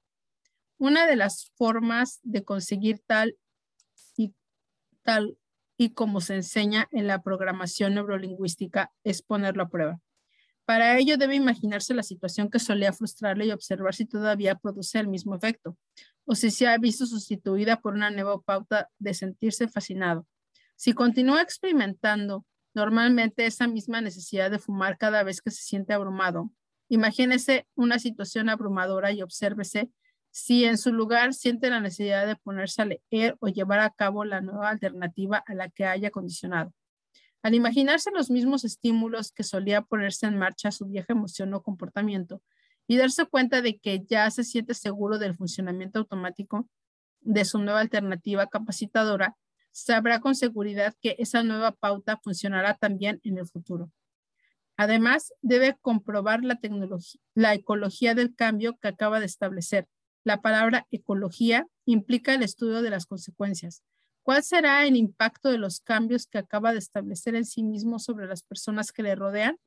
Una de las formas de conseguir tal y tal y como se enseña en la programación neurolingüística es ponerlo a prueba. Para ello debe imaginarse la situación que solía frustrarle y observar si todavía produce el mismo efecto o si se ha visto sustituida por una nueva pauta de sentirse fascinado. Si continúa experimentando normalmente esa misma necesidad de fumar cada vez que se siente abrumado, imagínese una situación abrumadora y obsérvese si en su lugar siente la necesidad de ponerse a leer o llevar a cabo la nueva alternativa a la que haya condicionado. Al imaginarse los mismos estímulos que solía ponerse en marcha su vieja emoción o comportamiento y darse cuenta de que ya se siente seguro del funcionamiento automático de su nueva alternativa capacitadora, sabrá con seguridad que esa nueva pauta funcionará también en el futuro. Además, debe comprobar la, la ecología del cambio que acaba de establecer la palabra ecología implica el estudio de las consecuencias. ¿Cuál será el impacto de los cambios que acaba de establecer en sí mismo sobre las personas que le rodean?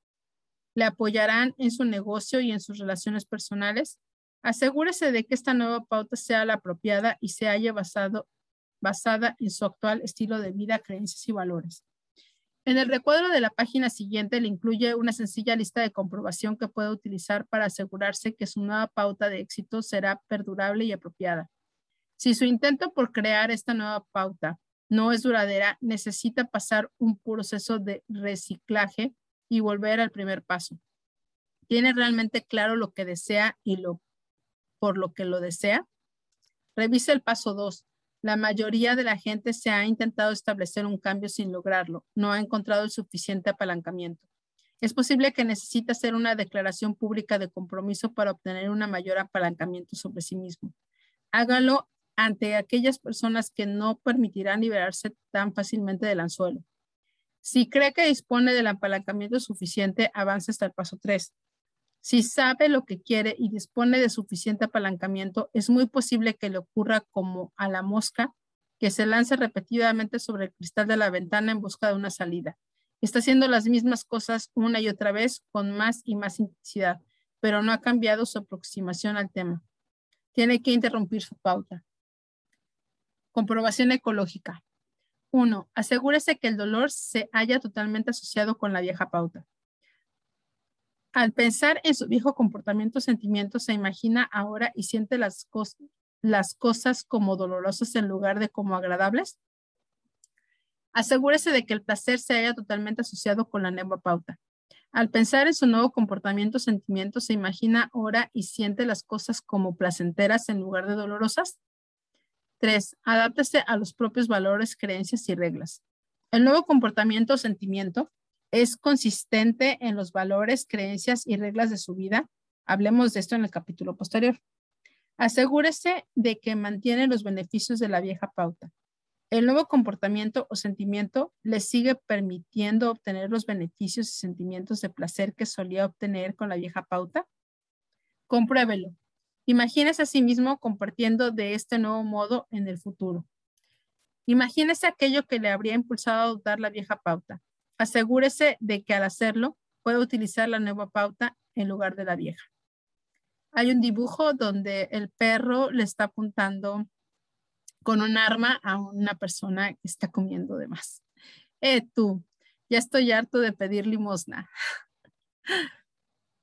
¿Le apoyarán en su negocio y en sus relaciones personales? Asegúrese de que esta nueva pauta sea la apropiada y se haya basado, basada en su actual estilo de vida, creencias y valores. En el recuadro de la página siguiente le incluye una sencilla lista de comprobación que puede utilizar para asegurarse que su nueva pauta de éxito será perdurable y apropiada. Si su intento por crear esta nueva pauta no es duradera, necesita pasar un proceso de reciclaje y volver al primer paso. ¿Tiene realmente claro lo que desea y por lo que lo desea? Revise el paso 2. La mayoría de la gente se ha intentado establecer un cambio sin lograrlo. No ha encontrado el suficiente apalancamiento. Es posible que necesite hacer una declaración pública de compromiso para obtener un mayor apalancamiento sobre sí mismo. Hágalo ante aquellas personas que no permitirán liberarse tan fácilmente del anzuelo. Si cree que dispone del apalancamiento suficiente, avance hasta el paso 3. Si sabe lo que quiere y dispone de suficiente apalancamiento, es muy posible que le ocurra como a la mosca que se lance repetidamente sobre el cristal de la ventana en busca de una salida. Está haciendo las mismas cosas una y otra vez con más y más intensidad. pero no ha cambiado su aproximación al tema. Tiene que interrumpir su pauta. Comprobación ecológica. 1. Asegúrese que el dolor se haya totalmente asociado con la vieja pauta. Al pensar en su viejo comportamiento sentimiento, se imagina ahora y siente las, cosas como dolorosas en lugar de como agradables. Asegúrese de que el placer se haya totalmente asociado con la nueva pauta. Al pensar en su nuevo comportamiento sentimiento, se imagina ahora y siente las cosas como placenteras en lugar de dolorosas. 3. Adáptese a los propios valores, creencias y reglas. El nuevo comportamiento o sentimiento es consistente en los valores, creencias y reglas de su vida. Hablemos de esto en el capítulo posterior. Asegúrese de que mantiene los beneficios de la vieja pauta. El nuevo comportamiento o sentimiento le sigue permitiendo obtener los beneficios y sentimientos de placer que solía obtener con la vieja pauta. Compruébelo. Imagínese a sí mismo compartiendo de este nuevo modo en el futuro. Imagínese aquello que le habría impulsado a adoptar la vieja pauta. Asegúrese de que al hacerlo pueda utilizar la nueva pauta en lugar de la vieja. Hay un dibujo donde el perro le está apuntando con un arma a una persona que está comiendo de más. Eh, tú, ya estoy harto de pedir limosna.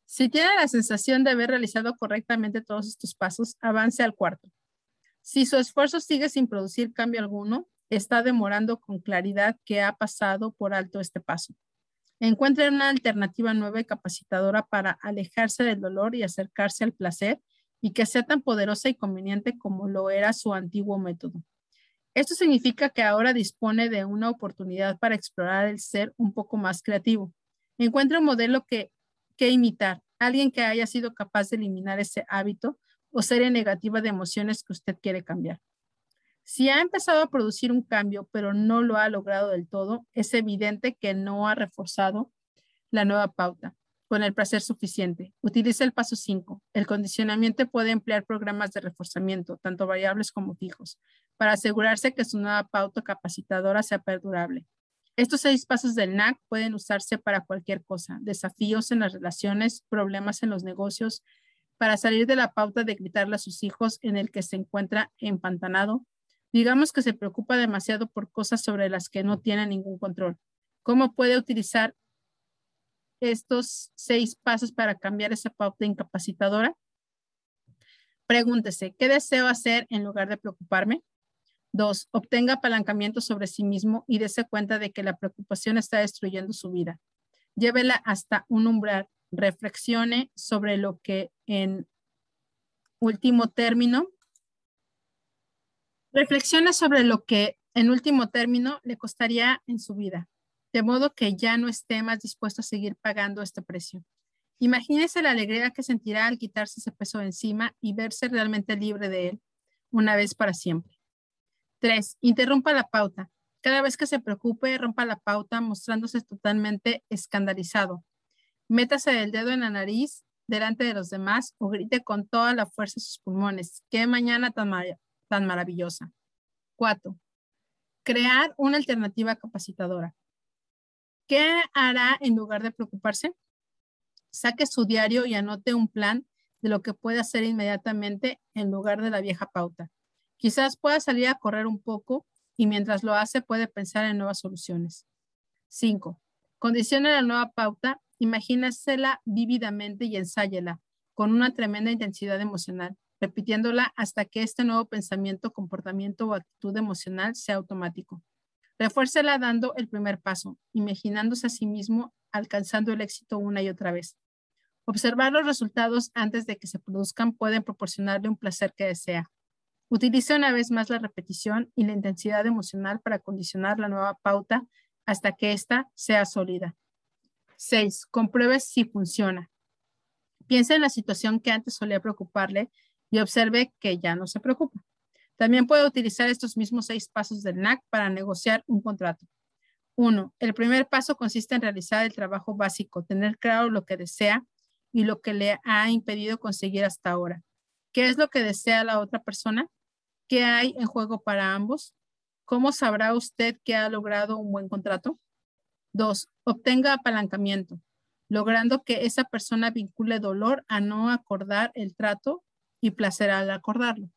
si tiene la sensación de haber realizado correctamente todos estos pasos, avance al cuarto. Si su esfuerzo sigue sin producir cambio alguno, está demorando con claridad que ha pasado por alto este paso. Encuentre una alternativa nueva y capacitadora para alejarse del dolor y acercarse al placer y que sea tan poderosa y conveniente como lo era su antiguo método. Esto significa que ahora dispone de una oportunidad para explorar el ser un poco más creativo. Encuentra un modelo que, que imitar, alguien que haya sido capaz de eliminar ese hábito o serie negativa de emociones que usted quiere cambiar. Si ha empezado a producir un cambio, pero no lo ha logrado del todo, es evidente que no ha reforzado la nueva pauta con el placer suficiente. Utiliza el paso 5. El condicionamiento puede emplear programas de reforzamiento, tanto variables como fijos, para asegurarse que su nueva pauta capacitadora sea perdurable. Estos seis pasos del NAC pueden usarse para cualquier cosa, desafíos en las relaciones, problemas en los negocios, para salir de la pauta de gritarle a sus hijos en el que se encuentra empantanado. Digamos que se preocupa demasiado por cosas sobre las que no tiene ningún control. ¿Cómo puede utilizar estos seis pasos para cambiar esa pauta incapacitadora? Pregúntese, ¿qué deseo hacer en lugar de preocuparme? Dos, obtenga apalancamiento sobre sí mismo y dése cuenta de que la preocupación está destruyendo su vida. Llévela hasta un umbral. Reflexione sobre lo que en último término, reflexione sobre lo que en último término le costaría en su vida de modo que ya no esté más dispuesto a seguir pagando este precio. Imagínese la alegría que sentirá al quitarse ese peso de encima y verse realmente libre de él, una vez para siempre. 3. Interrumpa la pauta. Cada vez que se preocupe, rompa la pauta mostrándose totalmente escandalizado. Métase el dedo en la nariz delante de los demás o grite con toda la fuerza de sus pulmones. ¡Qué mañana tan, tan maravillosa! 4. Crear una alternativa capacitadora. ¿Qué hará en lugar de preocuparse? Saque su diario y anote un plan de lo que puede hacer inmediatamente en lugar de la vieja pauta. Quizás pueda salir a correr un poco y mientras lo hace puede pensar en nuevas soluciones. 5. Condicione la nueva pauta, imagínasela vívidamente y ensáyela con una tremenda intensidad emocional, repitiéndola hasta que este nuevo pensamiento, comportamiento o actitud emocional sea automático. Refuércela dando el primer paso, imaginándose a sí mismo alcanzando el éxito una y otra vez. Observar los resultados antes de que se produzcan pueden proporcionarle un placer que desea. Utilice una vez más la repetición y la intensidad emocional para condicionar la nueva pauta hasta que ésta sea sólida. 6. Compruebe si funciona. Piense en la situación que antes solía preocuparle y observe que ya no se preocupa. También puede utilizar estos mismos seis pasos del NAC para negociar un contrato. Uno, el primer paso consiste en realizar el trabajo básico, tener claro lo que desea y lo que le ha impedido conseguir hasta ahora. ¿Qué es lo que desea la otra persona? ¿Qué hay en juego para ambos? ¿Cómo sabrá usted que ha logrado un buen contrato? Dos, obtenga apalancamiento. logrando que esa persona vincule dolor a no acordar el trato y placer al acordarlo.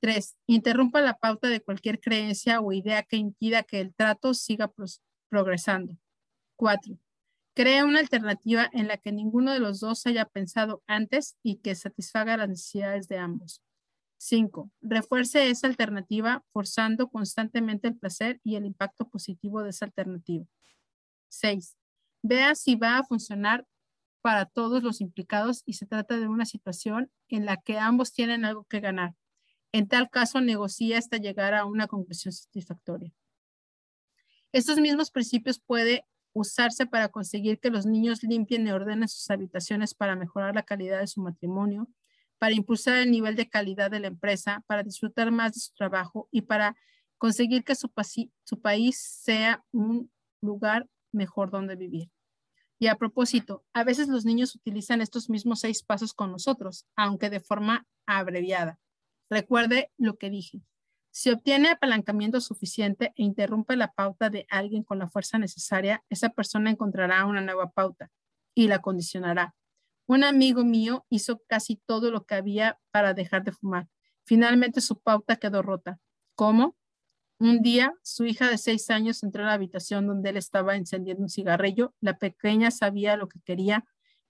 Tres, interrumpa la pauta de cualquier creencia o idea que impida que el trato siga progresando. Cuatro, crea una alternativa en la que ninguno de los dos haya pensado antes y que satisfaga las necesidades de ambos. Cinco, refuerce esa alternativa forzando constantemente el placer y el impacto positivo de esa alternativa. Seis, vea si va a funcionar para todos los implicados y se trata de una situación en la que ambos tienen algo que ganar. En tal caso, negocia hasta llegar a una conclusión satisfactoria. Estos mismos principios pueden usarse para conseguir que los niños limpien y ordenen sus habitaciones para mejorar la calidad de su matrimonio, para impulsar el nivel de calidad de la empresa, para disfrutar más de su trabajo y para conseguir que su, país sea un lugar mejor donde vivir. Y a propósito, a veces los niños utilizan estos mismos seis pasos con nosotros, aunque de forma abreviada. Recuerde lo que dije. Si obtiene apalancamiento suficiente e interrumpe la pauta de alguien con la fuerza necesaria, esa persona encontrará una nueva pauta y la condicionará. Un amigo mío hizo casi todo lo que había para dejar de fumar. Finalmente su pauta quedó rota. ¿Cómo? Un día, su hija de seis años entró a la habitación donde él estaba encendiendo un cigarrillo. La pequeña sabía lo que quería,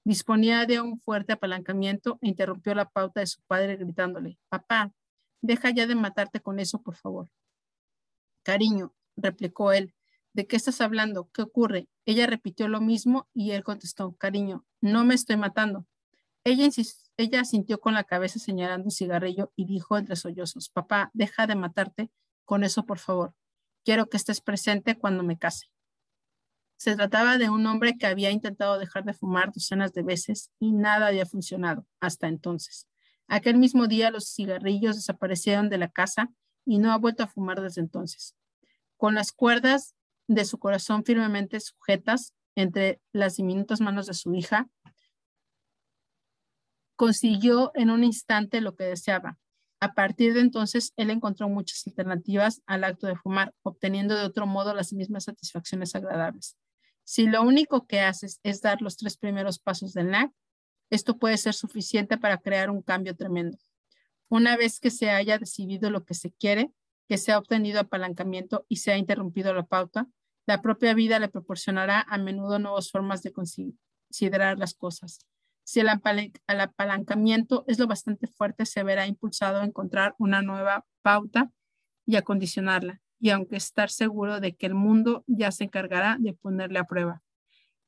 disponía de un fuerte apalancamiento e interrumpió la pauta de su padre gritándole, papá, deja ya de matarte con eso, por favor. Cariño, replicó él, ¿de qué estás hablando? ¿Qué ocurre? Ella repitió lo mismo y él contestó, cariño, no me estoy matando. Ella, ella sintió con la cabeza señalando un cigarrillo y dijo entre sollozos, papá, deja de matarte con eso, por favor. Quiero que estés presente cuando me case. Se trataba de un hombre que había intentado dejar de fumar docenas de veces y nada había funcionado hasta entonces. Aquel mismo día los cigarrillos desaparecieron de la casa y no ha vuelto a fumar desde entonces. Con las cuerdas de su corazón firmemente sujetas entre las diminutas manos de su hija, consiguió en un instante lo que deseaba. A partir de entonces, él encontró muchas alternativas al acto de fumar, obteniendo de otro modo las mismas satisfacciones agradables. Si lo único que haces es dar los tres primeros pasos del NAC, esto puede ser suficiente para crear un cambio tremendo. Una vez que se haya decidido lo que se quiere, que se ha obtenido apalancamiento y se ha interrumpido la pauta, la propia vida le proporcionará a menudo nuevas formas de considerar las cosas. Si el, apalancamiento es lo bastante fuerte, se verá impulsado a encontrar una nueva pauta y a condicionarla y aunque estar seguro de que el mundo ya se encargará de ponerle a prueba.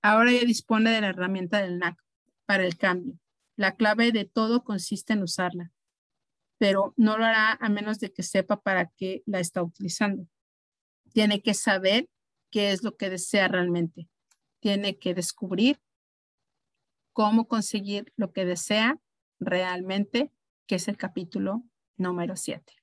Ahora ya dispone de la herramienta del NAC para el cambio. La clave de todo consiste en usarla, pero no lo hará a menos de que sepa para qué la está utilizando. Tiene que saber qué es lo que desea realmente. Tiene que descubrir cómo conseguir lo que desea realmente, que es el capítulo número 7.